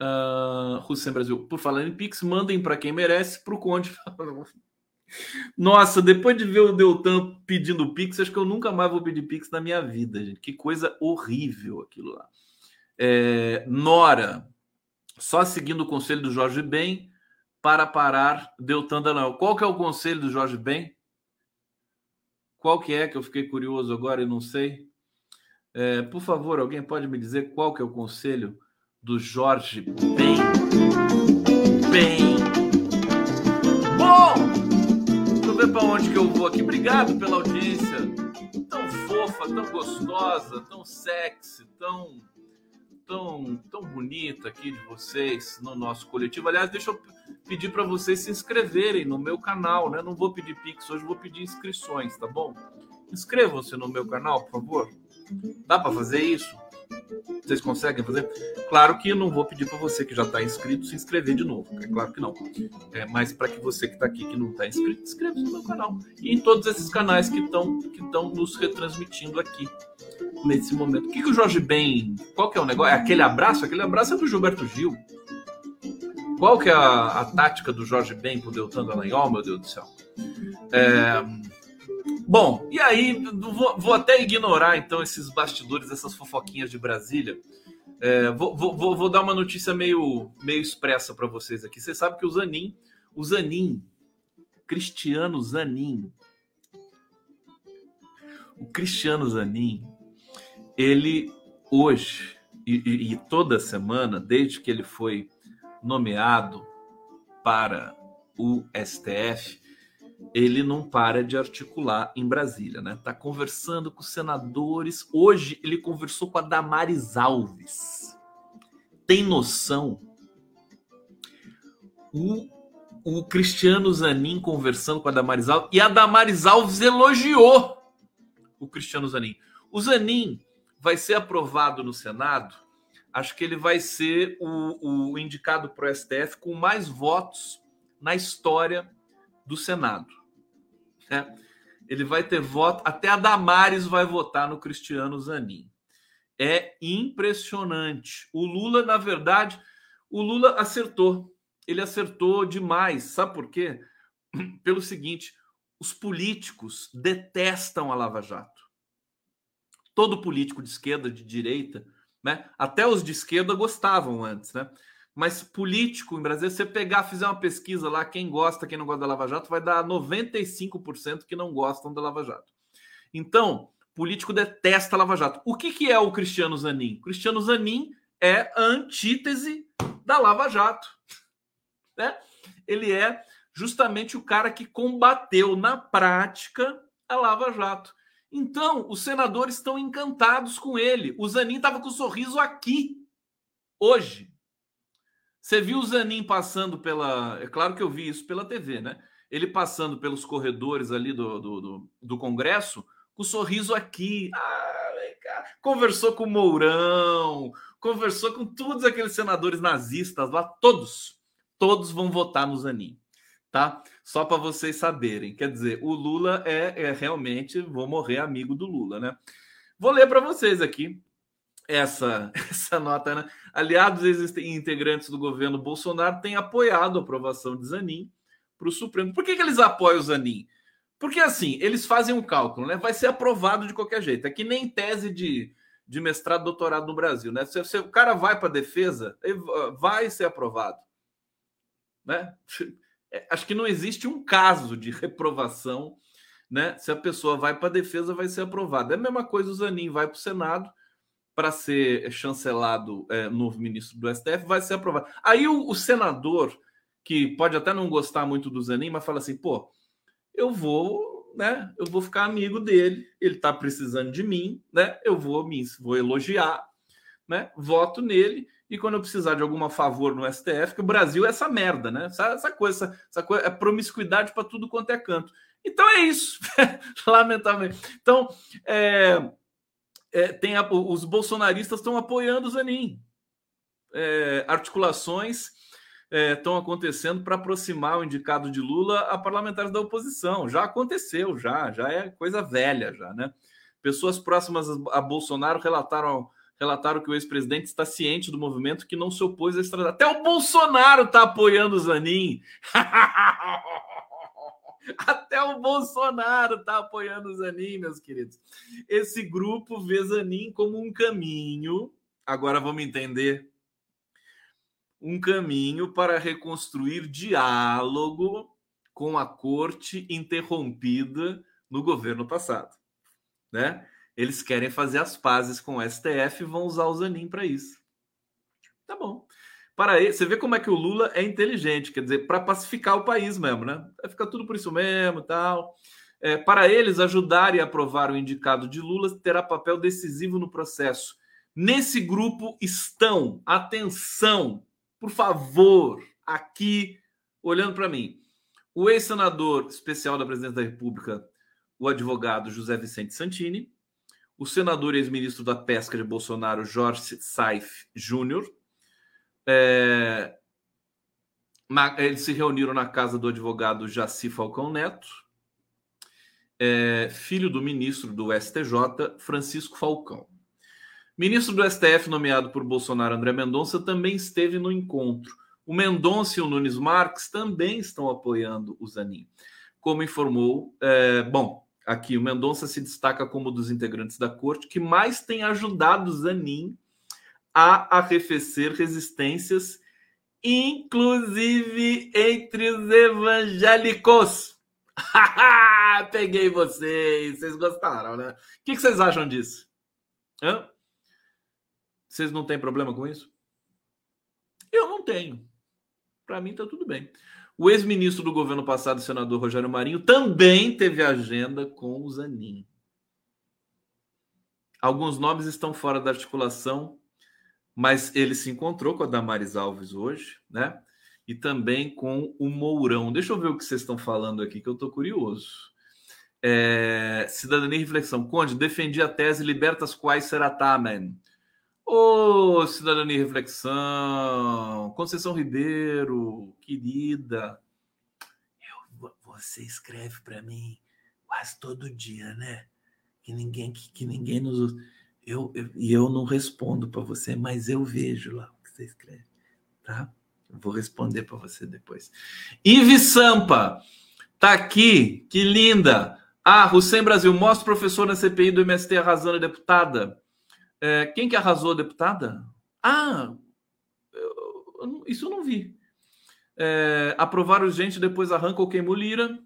Uh, Hussein Brasil. Por falar em Pix, mandem para quem merece, para o Conde. Nossa, depois de ver o Deltan pedindo Pix, acho que eu nunca mais vou pedir Pix na minha vida, gente. Que coisa horrível aquilo lá. É, Nora, só seguindo o conselho do Jorge Ben para parar Deltan Dallagnol. Qual que é o conselho do Jorge Ben? Qual que é que eu fiquei curioso agora e não sei? É, por favor, alguém pode me dizer qual que é o conselho do Jorge Ben? Ben. Bom, deixa eu ver para onde que eu vou aqui. Obrigado pela audiência tão fofa, tão gostosa, tão sexy, tão tão, tão bonita aqui de vocês no nosso coletivo. Aliás, deixa eu pedir para vocês se inscreverem no meu canal, né? Não vou pedir Pix hoje, vou pedir inscrições, tá bom? Inscrevam-se no meu canal, por favor. Dá para fazer isso? Vocês conseguem fazer? Claro que não vou pedir para você que já está inscrito se inscrever de novo. É claro que não. É, mas para que você que está aqui que não está inscrito, inscreva-se no meu canal. E em todos esses canais que estão que nos retransmitindo aqui nesse momento. O que, que o Jorge Ben. Qual que é o negócio? É aquele abraço? Aquele abraço é do Gilberto Gil. Qual que é a, a tática do Jorge Ben pro Deltan Dallagnol, meu Deus do céu? É, bom, e aí vou, vou, até ignorar então esses bastidores, essas fofoquinhas de Brasília. É, vou, vou, vou, dar uma notícia meio, meio expressa para vocês aqui. Você sabe que o Zanin, o Zanin, Cristiano Zanin, o Cristiano Zanin, ele hoje e, e, e toda semana, desde que ele foi nomeado para o STF, ele não para de articular em Brasília, né? Tá conversando com senadores. Hoje ele conversou com a Damares Alves. Tem noção? O, o Cristiano Zanin conversando com a Damares Alves e a Damares Alves elogiou o Cristiano Zanin. O Zanin vai ser aprovado no Senado acho que ele vai ser o, o indicado para o STF com mais votos na história do Senado. Né? Ele vai ter voto, até a Damares vai votar no Cristiano Zanin. É impressionante. O Lula, na verdade, o Lula acertou. Ele acertou demais. Sabe por quê? Pelo seguinte: os políticos detestam a Lava Jato. Todo político de esquerda, de direita, né? Até os de esquerda gostavam antes, né? Mas político em Brasília, você pegar, fizer uma pesquisa lá, quem gosta, quem não gosta da Lava Jato, vai dar 95% que não gostam da Lava Jato. Então, político detesta a Lava Jato. O que, que é o Cristiano Zanin? O Cristiano Zanin é a antítese da Lava Jato. Né? Ele é justamente o cara que combateu na prática a Lava Jato. Então, os senadores estão encantados com ele. O Zanin estava com um sorriso aqui, hoje. Você viu o Zanin passando pela. É claro que eu vi isso pela TV, né? Ele passando pelos corredores ali do, do, do, do Congresso, com sorriso aqui. Ah, conversou com o Mourão, conversou com todos aqueles senadores nazistas lá, todos, todos vão votar no Zanin, tá? Só para vocês saberem. Quer dizer, o Lula é, é realmente, vou morrer amigo do Lula, né? Vou ler para vocês aqui essa, essa nota, né? Aliados e integrantes do governo Bolsonaro têm apoiado a aprovação de Zanin para o Supremo. Por que, que eles apoiam o Zanin? Porque assim, eles fazem um cálculo, né? Vai ser aprovado de qualquer jeito. É que nem tese de, de mestrado, doutorado no Brasil, né? Se, se o cara vai para a defesa, vai ser aprovado, né? É, acho que não existe um caso de reprovação, né? Se a pessoa vai para a defesa, vai ser aprovada. É a mesma coisa o Zanin vai para o Senado para ser chancelado é, novo ministro do STF, vai ser aprovado. Aí o, o, senador, que pode até não gostar muito do Zanin, mas fala assim, pô, eu vou, né? Eu vou ficar amigo dele, ele está precisando de mim, né? Eu vou me vou elogiar, né? Voto nele e quando eu precisar de alguma favor no STF, que o Brasil é essa merda, né? Essa, essa coisa, essa, essa coisa é promiscuidade para tudo quanto é canto. Então é isso, lamentavelmente. Então, é, é, tem a, os bolsonaristas estão apoiando o Zanin. É, articulações estão é, acontecendo para aproximar o indicado de Lula a parlamentares da oposição. Já aconteceu, já, já é coisa velha, já, né? Pessoas próximas a Bolsonaro relataram, relataram que o ex-presidente está ciente do movimento que não se opôs a extradição. Até o Bolsonaro está apoiando o Zanin. Até o Bolsonaro está apoiando o Zanin, meus queridos. Esse grupo vê Zanin como um caminho. Agora vamos entender. Um caminho para reconstruir diálogo com a corte interrompida no governo passado, né? Eles querem fazer as pazes com o STF e vão usar o Zanin para isso. Tá bom para ele, você vê como é que o Lula é inteligente, quer dizer, para pacificar o país mesmo, né? Ficar tudo por isso mesmo, tal. É, para eles ajudarem a aprovar o indicado de Lula terá papel decisivo no processo. Nesse grupo estão, atenção, por favor, aqui olhando para mim, o ex-senador especial da Presidência da República, o advogado José Vicente Santini, o senador e ex-ministro da Pesca de Bolsonaro, Jorge Saif Júnior, é, na, eles se reuniram na casa do advogado Jaci Falcão Neto, é, filho do ministro do STJ, Francisco Falcão. Ministro do STF nomeado por Bolsonaro, André Mendonça, também esteve no encontro. O Mendonça e o Nunes Marques também estão apoiando o Zanin. Como informou, é, bom, aqui o Mendonça se destaca como um dos integrantes da corte que mais tem ajudado o Zanin a arrefecer resistências, inclusive entre os evangélicos. Peguei vocês, vocês gostaram, né? O que vocês acham disso? Hã? Vocês não têm problema com isso? Eu não tenho. Para mim tá tudo bem. O ex-ministro do governo passado, senador Rogério Marinho, também teve agenda com o Zanin. Alguns nomes estão fora da articulação mas ele se encontrou com a Damares Alves hoje, né? E também com o Mourão. Deixa eu ver o que vocês estão falando aqui, que eu estou curioso. É, cidadania e reflexão. Conde, defendi a tese libertas quais será tamen. Ô, oh, cidadania e reflexão. Conceição Ribeiro, querida. Eu, você escreve para mim quase todo dia, né? Que ninguém, que, que ninguém nos eu, eu, e eu não respondo para você, mas eu vejo lá o que você escreve, tá? Eu vou responder para você depois. Ive Sampa, tá aqui, que linda. Ah, Hussein Brasil, mostra o professor na CPI do MST arrasando a deputada. É, quem que arrasou a deputada? Ah, eu, isso eu não vi. É, aprovar urgente, depois arranca o queimou Lira.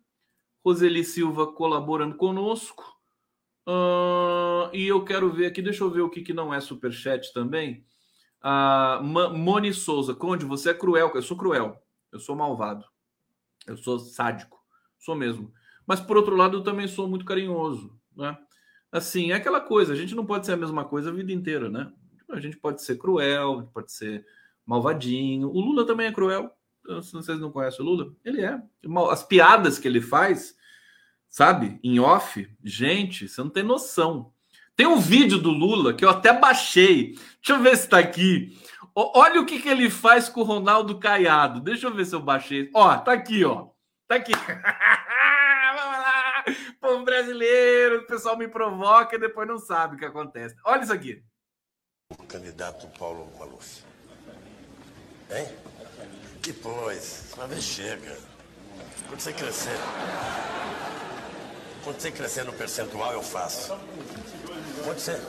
Roseli Silva colaborando conosco. Uh, e eu quero ver aqui, deixa eu ver o que, que não é superchat também. Uh, Moni Souza, Conde, você é cruel, eu sou cruel, eu sou malvado, eu sou sádico, sou mesmo. Mas por outro lado, eu também sou muito carinhoso, né? Assim, é aquela coisa, a gente não pode ser a mesma coisa a vida inteira, né? A gente pode ser cruel, pode ser malvadinho. O Lula também é cruel. Se vocês não conhecem o Lula, ele é. As piadas que ele faz, sabe? Em off, gente, você não tem noção. Tem um vídeo do Lula que eu até baixei. Deixa eu ver se está aqui. Olha o que, que ele faz com o Ronaldo Caiado. Deixa eu ver se eu baixei. Ó, tá aqui, ó. Tá aqui. Vamos lá. Povo brasileiro, o pessoal me provoca e depois não sabe o que acontece. Olha isso aqui. O candidato Paulo Maluf. Hein? Depois, uma vez chega. Quando você crescer. Quando você crescer no percentual, eu faço. Quando você.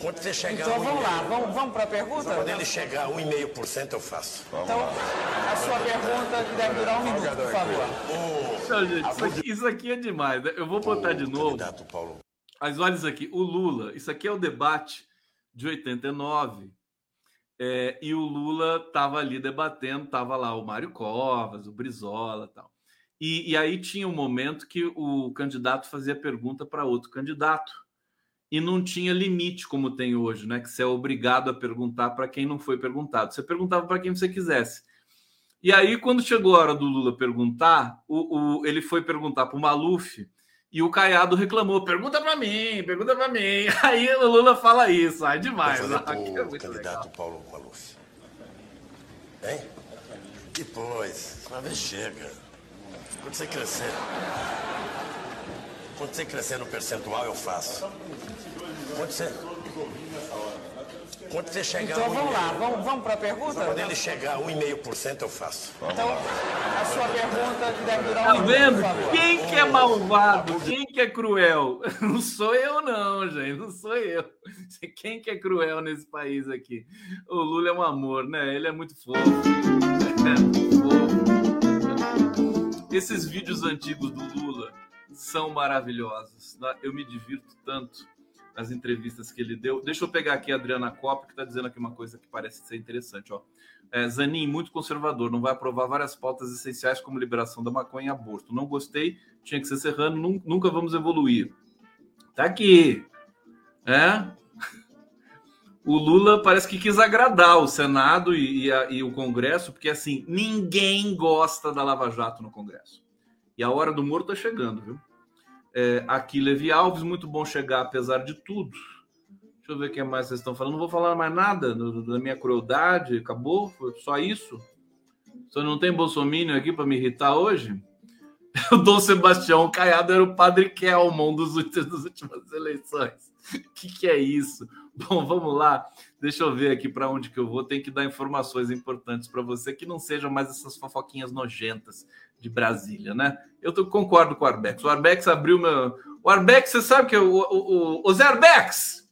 Quando você chegar. Então vamos lá, vamos, vamos para a pergunta? Quando ele chegar a 1,5%, eu faço. Então, a sua pergunta deve durar um minuto, por favor. Não, gente, isso, aqui, isso aqui é demais. Né? Eu vou botar de novo. Mas olha isso aqui, o Lula, isso aqui é o debate de 89. É, e o Lula estava ali debatendo, estava lá o Mário Covas, o Brizola tal. E, e aí tinha um momento que o candidato fazia pergunta para outro candidato e não tinha limite como tem hoje, né? Que você é obrigado a perguntar para quem não foi perguntado. Você perguntava para quem você quisesse. E aí, quando chegou a hora do Lula perguntar, o, o ele foi perguntar para o Maluf e o Caiado reclamou: pergunta para mim, pergunta para mim. Aí o Lula fala isso, ai demais. Né? é candidato legal. Paulo Maluf. Hein? Depois, uma vez chega. Quando você crescer. Quando você crescer no percentual, eu faço. Quando você. Quando você chegar. Então vamos lá, vamos, vamos para a pergunta? Quando ele chegar a 1,5%, eu faço. Então, a sua pergunta deve durar tá um Tá vendo? Quem que é malvado? Quem que é cruel? Não sou eu, não, gente. Não sou eu. Quem que é cruel nesse país aqui? O Lula é um amor, né? Ele é muito fofo. Esses vídeos antigos do Lula são maravilhosos. Né? Eu me divirto tanto nas entrevistas que ele deu. Deixa eu pegar aqui a Adriana Copa, que está dizendo aqui uma coisa que parece ser interessante. Ó. É, Zanin, muito conservador, não vai aprovar várias pautas essenciais como liberação da maconha e aborto. Não gostei, tinha que ser serrano, nunca vamos evoluir. Tá aqui. É? O Lula parece que quis agradar o Senado e, e, a, e o Congresso, porque assim, ninguém gosta da Lava Jato no Congresso. E a hora do morto está chegando, viu? É, aqui, Levi Alves, muito bom chegar apesar de tudo. Deixa eu ver o que mais vocês estão falando. Não vou falar mais nada da minha crueldade. Acabou? Foi só isso? Só não tem Bolsonaro aqui para me irritar hoje? O Dom Sebastião Caiado era o padre Kelmon dos das últimas eleições. O que, que é isso? Bom, vamos lá. Deixa eu ver aqui para onde que eu vou. Tem que dar informações importantes para você que não sejam mais essas fofoquinhas nojentas de Brasília, né? Eu tô, concordo com o Arbex. O Arbex abriu meu. O Arbex, você sabe que é o, o, o, o Zé Arbex!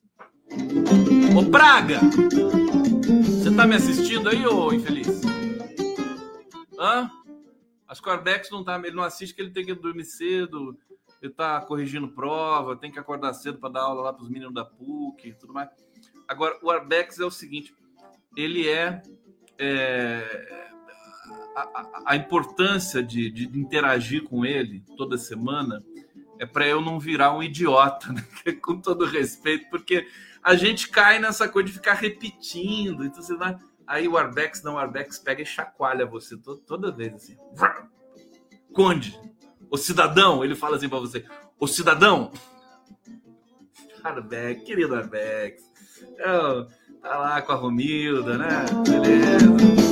Ô Praga! Você tá me assistindo aí, ô infeliz? Hã? Acho que o Arbex não tá. Ele não assiste que ele tem que dormir cedo, ele tá corrigindo prova, tem que acordar cedo para dar aula lá para os meninos da PUC e tudo mais. Agora, o Arbex é o seguinte: ele é, é a, a, importância de, de, interagir com ele toda semana é para eu não virar um idiota, né? com todo respeito, porque a gente cai nessa coisa de ficar repetindo. Então você vai. Aí o Arbex, não, o Arbex pega e chacoalha você toda, toda vez assim. Conde, o cidadão, ele fala assim para você: o cidadão. Arbex, querido Arbex. É, tá lá com a Romilda, né? Beleza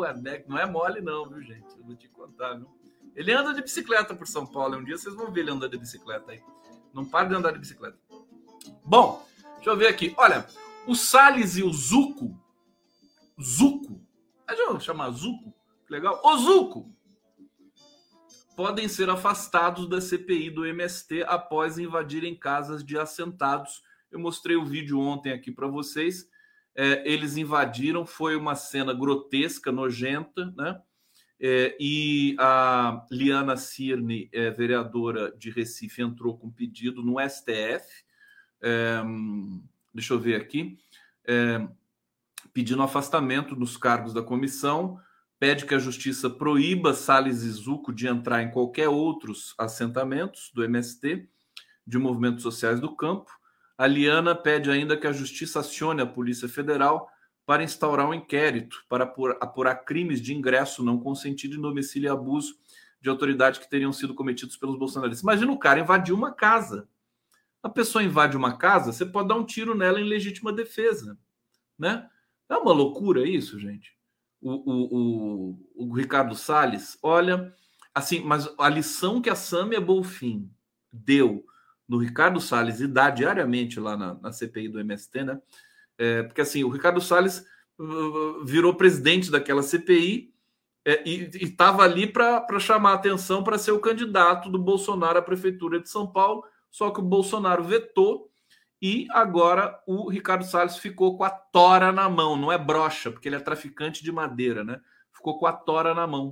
o não é mole, não, viu, gente? Eu vou te contar, viu? Ele anda de bicicleta por São Paulo. Um dia vocês vão ver ele andando de bicicleta aí. Não para de andar de bicicleta. Bom, deixa eu ver aqui. Olha, o Salles e o Zuco. Zuco. Deixa eu chamar Zuco. Legal. O Zuco. Podem ser afastados da CPI do MST após invadirem casas de assentados. Eu mostrei o vídeo ontem aqui para vocês é, eles invadiram, foi uma cena grotesca, nojenta, né? É, e a Liana Cirne, é, vereadora de Recife, entrou com pedido no STF. É, deixa eu ver aqui. É, pedindo afastamento dos cargos da comissão, pede que a justiça proíba Salles e Zuco de entrar em qualquer outros assentamentos do MST, de movimentos sociais do campo, a Liana pede ainda que a justiça acione a Polícia Federal para instaurar um inquérito para apurar crimes de ingresso não consentido em domicílio e abuso. de autoridade que teriam sido cometidos pelos bolsonaristas. Imagina o cara invadir uma casa. A pessoa invade uma casa, você pode dar um tiro nela em legítima defesa, né? É uma loucura isso, gente. O, o, o, Ricardo Salles, olha, assim, mas a lição que a Samia Bolfin deu no Ricardo Salles e dá diariamente lá na, na CPI do MST, né? É, porque assim, o Ricardo Salles uh, virou presidente daquela CPI é, e estava ali para chamar atenção para ser o candidato do Bolsonaro à prefeitura de São Paulo só que o Bolsonaro vetou e agora o Ricardo Salles ficou com a tora na mão, não é brocha, porque ele é traficante de madeira, né? Ficou com a tora na mão.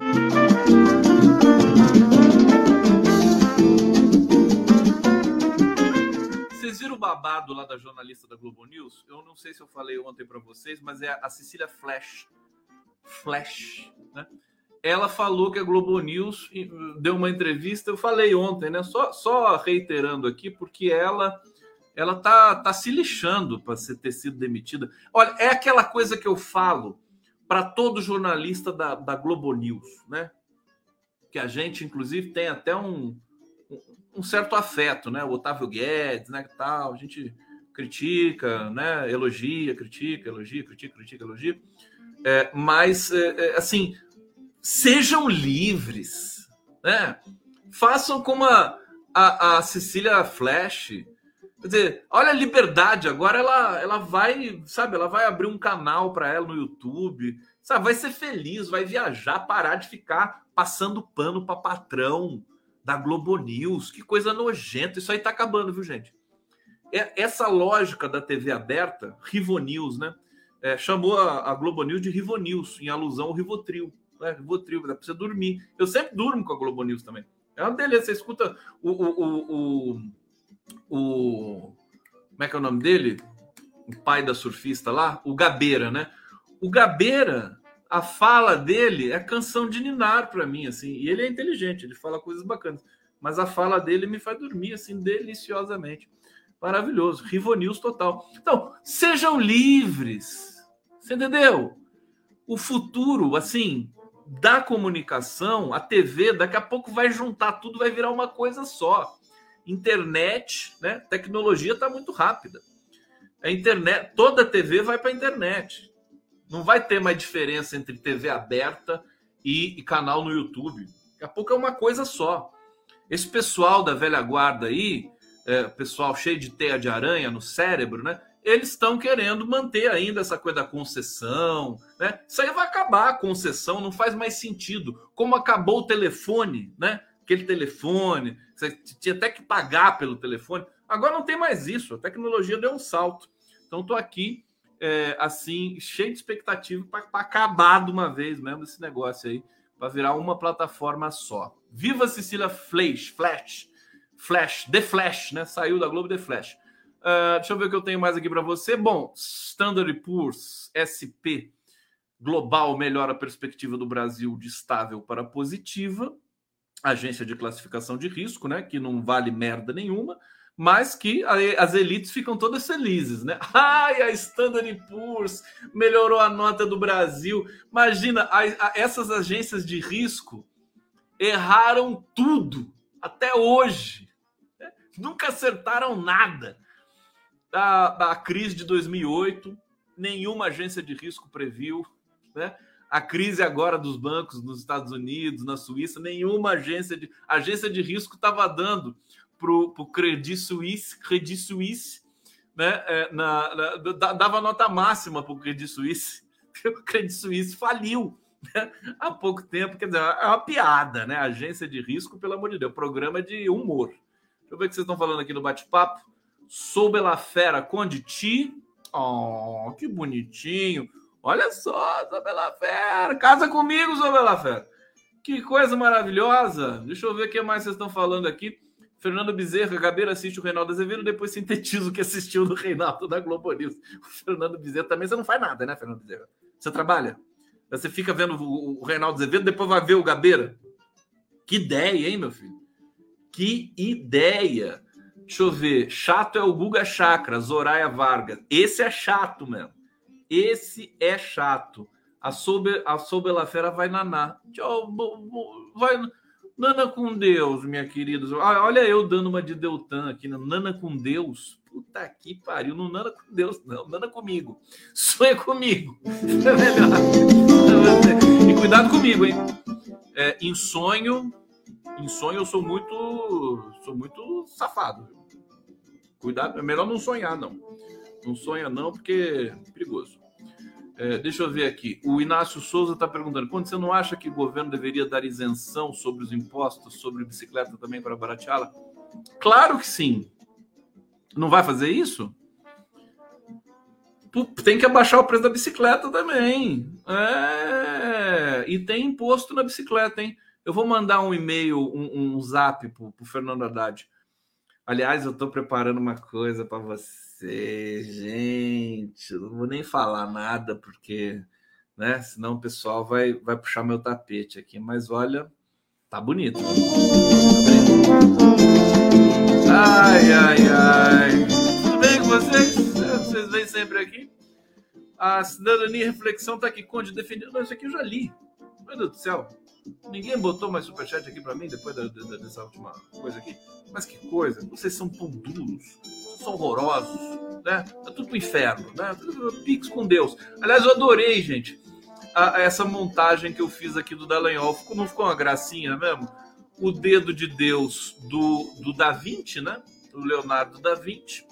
Vocês viram o babado lá da jornalista da Globo News? Eu não sei se eu falei ontem para vocês, mas é a Cecília Flash. Flash, né? ela falou que a Globo News deu uma entrevista, eu falei ontem, né? Só, só reiterando aqui, porque ela ela tá, tá se lixando para ter sido demitida. Olha, é aquela coisa que eu falo para todo jornalista da, da Globo News, né? Que a gente, inclusive, tem até um, um certo afeto, né? O Otávio Guedes, né? Tal, a gente critica, né? Elogia, critica, elogia, critica, critica, elogia. É, mas, é, é, assim, sejam livres, né? Façam como a, a, a Cecília Flash. Quer dizer, olha a liberdade, agora ela, ela vai, sabe, ela vai abrir um canal para ela no YouTube, sabe, vai ser feliz, vai viajar, parar de ficar passando pano para patrão da Globo News. Que coisa nojenta, isso aí tá acabando, viu, gente? É, essa lógica da TV aberta, Rivo News, né? É, chamou a, a Globo News de Rivo News, em alusão ao Rivotril né? Rivotril, dá pra você dormir. Eu sempre durmo com a Globo News também. É uma delícia. Você escuta o, o, o, o, Como é que é o nome dele? O pai da surfista lá? O Gabeira, né? O Gabeira, a fala dele é canção de Ninar para mim, assim. E ele é inteligente, ele fala coisas bacanas. Mas a fala dele me faz dormir, assim, deliciosamente. Maravilhoso. Rivonews total. Então, sejam livres. Você entendeu? O futuro, assim, da comunicação, a TV, daqui a pouco vai juntar tudo, vai virar uma coisa só. Internet, né? Tecnologia está muito rápida. A internet, toda TV vai para a internet. Não vai ter mais diferença entre TV aberta e, e canal no YouTube. Daqui a pouco é uma coisa só. Esse pessoal da velha guarda aí, é, pessoal cheio de teia de aranha no cérebro, né? eles estão querendo manter ainda essa coisa da concessão, né? Isso aí vai acabar a concessão, não faz mais sentido. Como acabou o telefone, né? Aquele telefone, você tinha até que pagar pelo telefone. Agora não tem mais isso, a tecnologia deu um salto. Então estou aqui, é, assim, cheio de expectativa para acabar de uma vez mesmo esse negócio aí, para virar uma plataforma só. Viva Cecília Flash, Flash, Flash, The Flash, né? Saiu da Globo The Flash. Uh, deixa eu ver o que eu tenho mais aqui para você. Bom, Standard Poor's SP Global melhora a perspectiva do Brasil de estável para positiva. Agência de classificação de risco, né? Que não vale merda nenhuma, mas que as elites ficam todas felizes, né? Ai, a Standard Poor's melhorou a nota do Brasil. Imagina, a, a, essas agências de risco erraram tudo até hoje. Né? Nunca acertaram nada da, da crise de 2008, nenhuma agência de risco previu, né? A crise agora dos bancos nos Estados Unidos, na Suíça, nenhuma agência de agência de risco estava dando para o Credit Suisse, Credit Suisse, né? É, na, na, dava nota máxima para o Credit Suisse. O Credit Suisse faliu né? há pouco tempo. Quer dizer, é uma piada, né? Agência de risco, pelo amor de Deus, programa de humor. Deixa eu ver o que vocês estão falando aqui no bate-papo. Sou Bela Fera, Conde Ti. Oh, que bonitinho. Olha só, Sou Bela Fera. Casa comigo, Sou Bela Fera. Que coisa maravilhosa. Deixa eu ver o que mais vocês estão falando aqui. Fernando Bezerra, Gabeira assiste o Reinaldo Azevedo, depois sintetiza o que assistiu do Reinaldo da Globo News. O Fernando Bezerra também, você não faz nada, né, Fernando Bezerra? Você trabalha? Você fica vendo o Reinaldo Azevedo, depois vai ver o Gabeira. Que ideia, hein, meu filho? Que ideia! Deixa eu ver. Chato é o Guga Chakra, Zoraia Vargas. Esse é chato mesmo. Esse é chato. A Sober, a Sober La Fera vai naná. Vai, Nana com Deus, minha querida. Olha eu dando uma de Deltan aqui, né? Nana com Deus. Puta que pariu. Não Nana com Deus, não. Nana comigo. Sonha comigo. É melhor. E cuidado comigo, hein? É, em sonho, em sonho eu sou muito, sou muito safado. Cuidado, é melhor não sonhar, não. Não sonha, não, porque é perigoso. É, deixa eu ver aqui. O Inácio Souza está perguntando: quando você não acha que o governo deveria dar isenção sobre os impostos sobre bicicleta também para barateá-la? Claro que sim. Não vai fazer isso? Tem que abaixar o preço da bicicleta também. É... E tem imposto na bicicleta, hein? Eu vou mandar um e-mail, um, um zap para o Fernando Haddad. Aliás, eu estou preparando uma coisa para você, gente. Eu não vou nem falar nada, porque, né? Senão o pessoal vai, vai puxar meu tapete aqui. Mas olha, tá bonito. Ai, ai, ai. Tudo bem com vocês? Vocês vêm sempre aqui? A cidadania reflexão tá aqui, Conde defendendo. Não, isso aqui eu já li. Meu Deus do céu. Ninguém botou mais superchat aqui para mim depois da, da, dessa última coisa aqui. Mas que coisa, vocês são tão duros, são horrorosos, né? Tá tudo pro inferno, né? Pix com Deus. Aliás, eu adorei, gente, a, a essa montagem que eu fiz aqui do Dallagnol. Ficou, não ficou uma gracinha mesmo? O dedo de Deus do, do Da Vinci, né? O Leonardo da Vinci.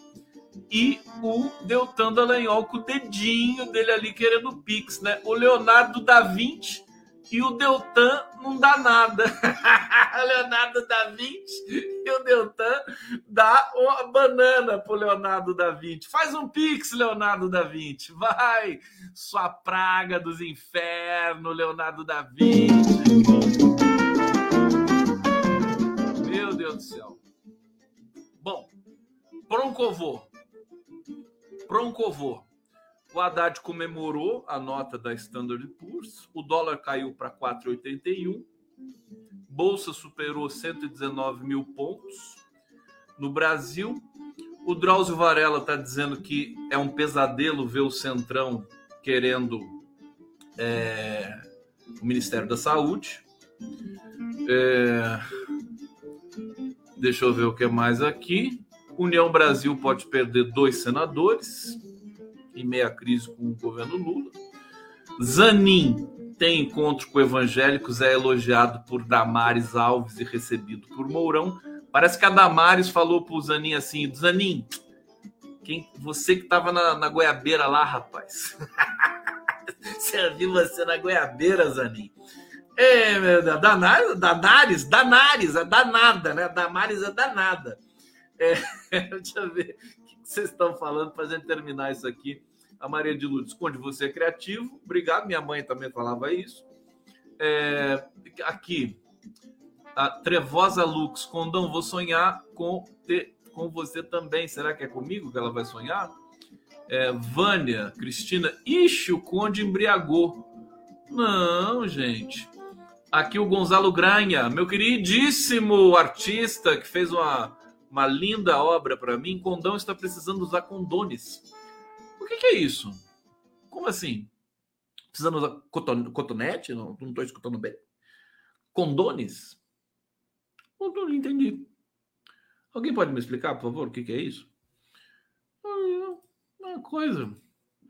E o Deltan Dallagnol com o dedinho dele ali querendo Pix, né? O Leonardo da Vinci e o Deltan não dá nada. Leonardo da Vinci e o Deltan dá uma banana pro Leonardo da Vinci. Faz um pix, Leonardo da Vinci. Vai, sua praga dos infernos, Leonardo da Vinci. Meu Deus do céu. Bom, Proncovô. Proncovô. O Haddad comemorou a nota da Standard Poor's, o dólar caiu para 4,81, bolsa superou 119 mil pontos. No Brasil, o Drauzio Varela está dizendo que é um pesadelo ver o Centrão querendo é, o Ministério da Saúde. É, deixa eu ver o que mais aqui. União Brasil pode perder dois senadores em meia crise com o governo Lula. Zanin tem encontro com evangélicos, é elogiado por Damares Alves e recebido por Mourão. Parece que a Damares falou pro Zanin assim: Zanin, quem, você que estava na, na goiabeira lá, rapaz. você viu você na goiabeira, Zanin. É, meu Deus, Danares, Danares, Danares, é danada, né? Damares é danada. É, deixa eu ver vocês estão falando para a gente terminar isso aqui. A Maria de Lourdes, Conde, você é criativo. Obrigado. Minha mãe também falava isso. É, aqui, a Trevosa Lux, Condão, vou sonhar com, te, com você também. Será que é comigo que ela vai sonhar? É, Vânia, Cristina, ixi, o Conde embriagou. Não, gente. Aqui o Gonzalo Granha, meu queridíssimo artista que fez uma uma linda obra para mim. Condão está precisando usar condones. O que, que, é isso? Como assim? Precisando usar coton cotonete? Não estou escutando bem. Condones? Não, não entendi. Alguém pode me explicar, por favor, o que, que é isso? Ah, uma coisa.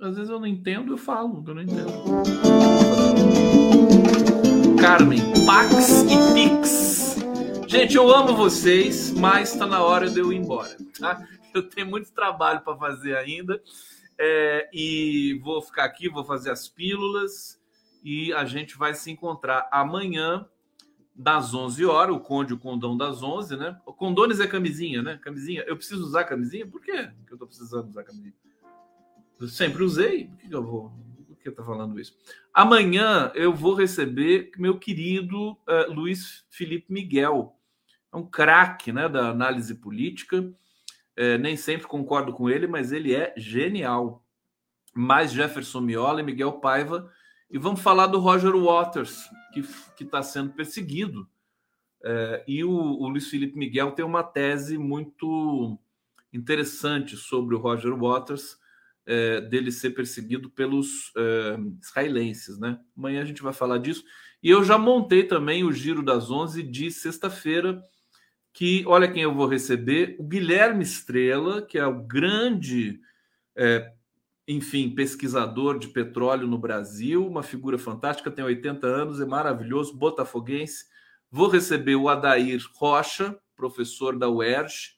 Às vezes eu não entendo, eu falo, eu não entendo. Carmen, Pax e Pix. Gente, eu amo vocês, mas está na hora de eu ir embora. Tá? Eu tenho muito trabalho para fazer ainda é, e vou ficar aqui, vou fazer as pílulas e a gente vai se encontrar amanhã das 11 horas, o Conde o Condão das 11, né? O Condones é camisinha, né? Camisinha. Eu preciso usar camisinha? Por quê que eu tô precisando usar camisinha? Eu sempre usei. Por que eu vou? Por que eu tô falando isso? Amanhã eu vou receber meu querido uh, Luiz Felipe Miguel, um craque né, da análise política. É, nem sempre concordo com ele, mas ele é genial. Mais Jefferson Miola e Miguel Paiva. E vamos falar do Roger Waters, que está sendo perseguido. É, e o, o Luiz Felipe Miguel tem uma tese muito interessante sobre o Roger Waters. é, dele ser perseguido pelos é, israelenses, né? Amanhã a gente vai falar disso. E eu já montei também o Giro das Onze de sexta-feira, que olha quem eu vou receber: o Guilherme Estrela, que é o grande, é, enfim, pesquisador de petróleo no Brasil, uma figura fantástica, tem 80 anos, é maravilhoso, botafoguense. Vou receber o Adair Rocha, professor da UERJ,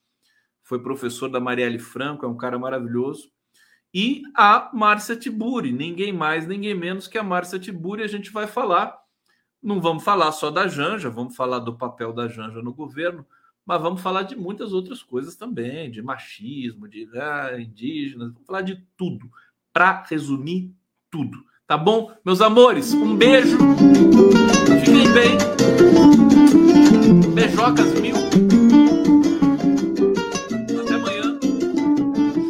foi professor da Marielle Franco, é um cara maravilhoso. E a Márcia Tiburi, ninguém mais, ninguém menos que a Márcia Tiburi. A gente vai falar, não vamos falar só da Janja, vamos falar do papel da Janja no governo, mas vamos falar de muitas outras coisas também, de machismo, de ah, indígenas, vamos falar de tudo, para resumir tudo. Tá bom? Meus amores, um beijo. Fiquem bem. Beijocas mil. Até amanhã.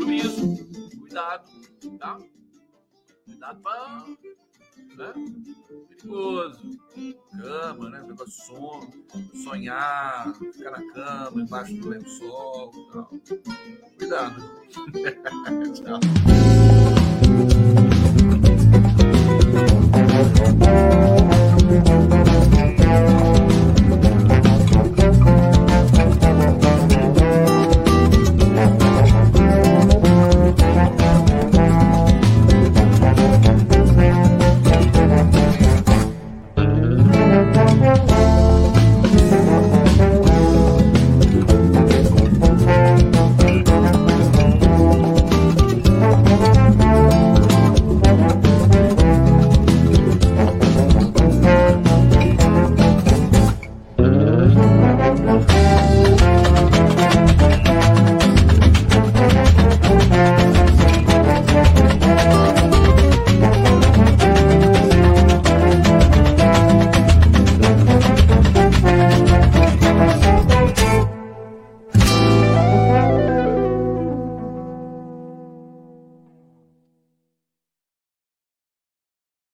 Juízo. Cuidado, tá? Cuidado pra né? Perigoso. Cama, né? Pegar sono, sonhar, ficar na cama, embaixo do lençol e tal. Cuidado. Tchau.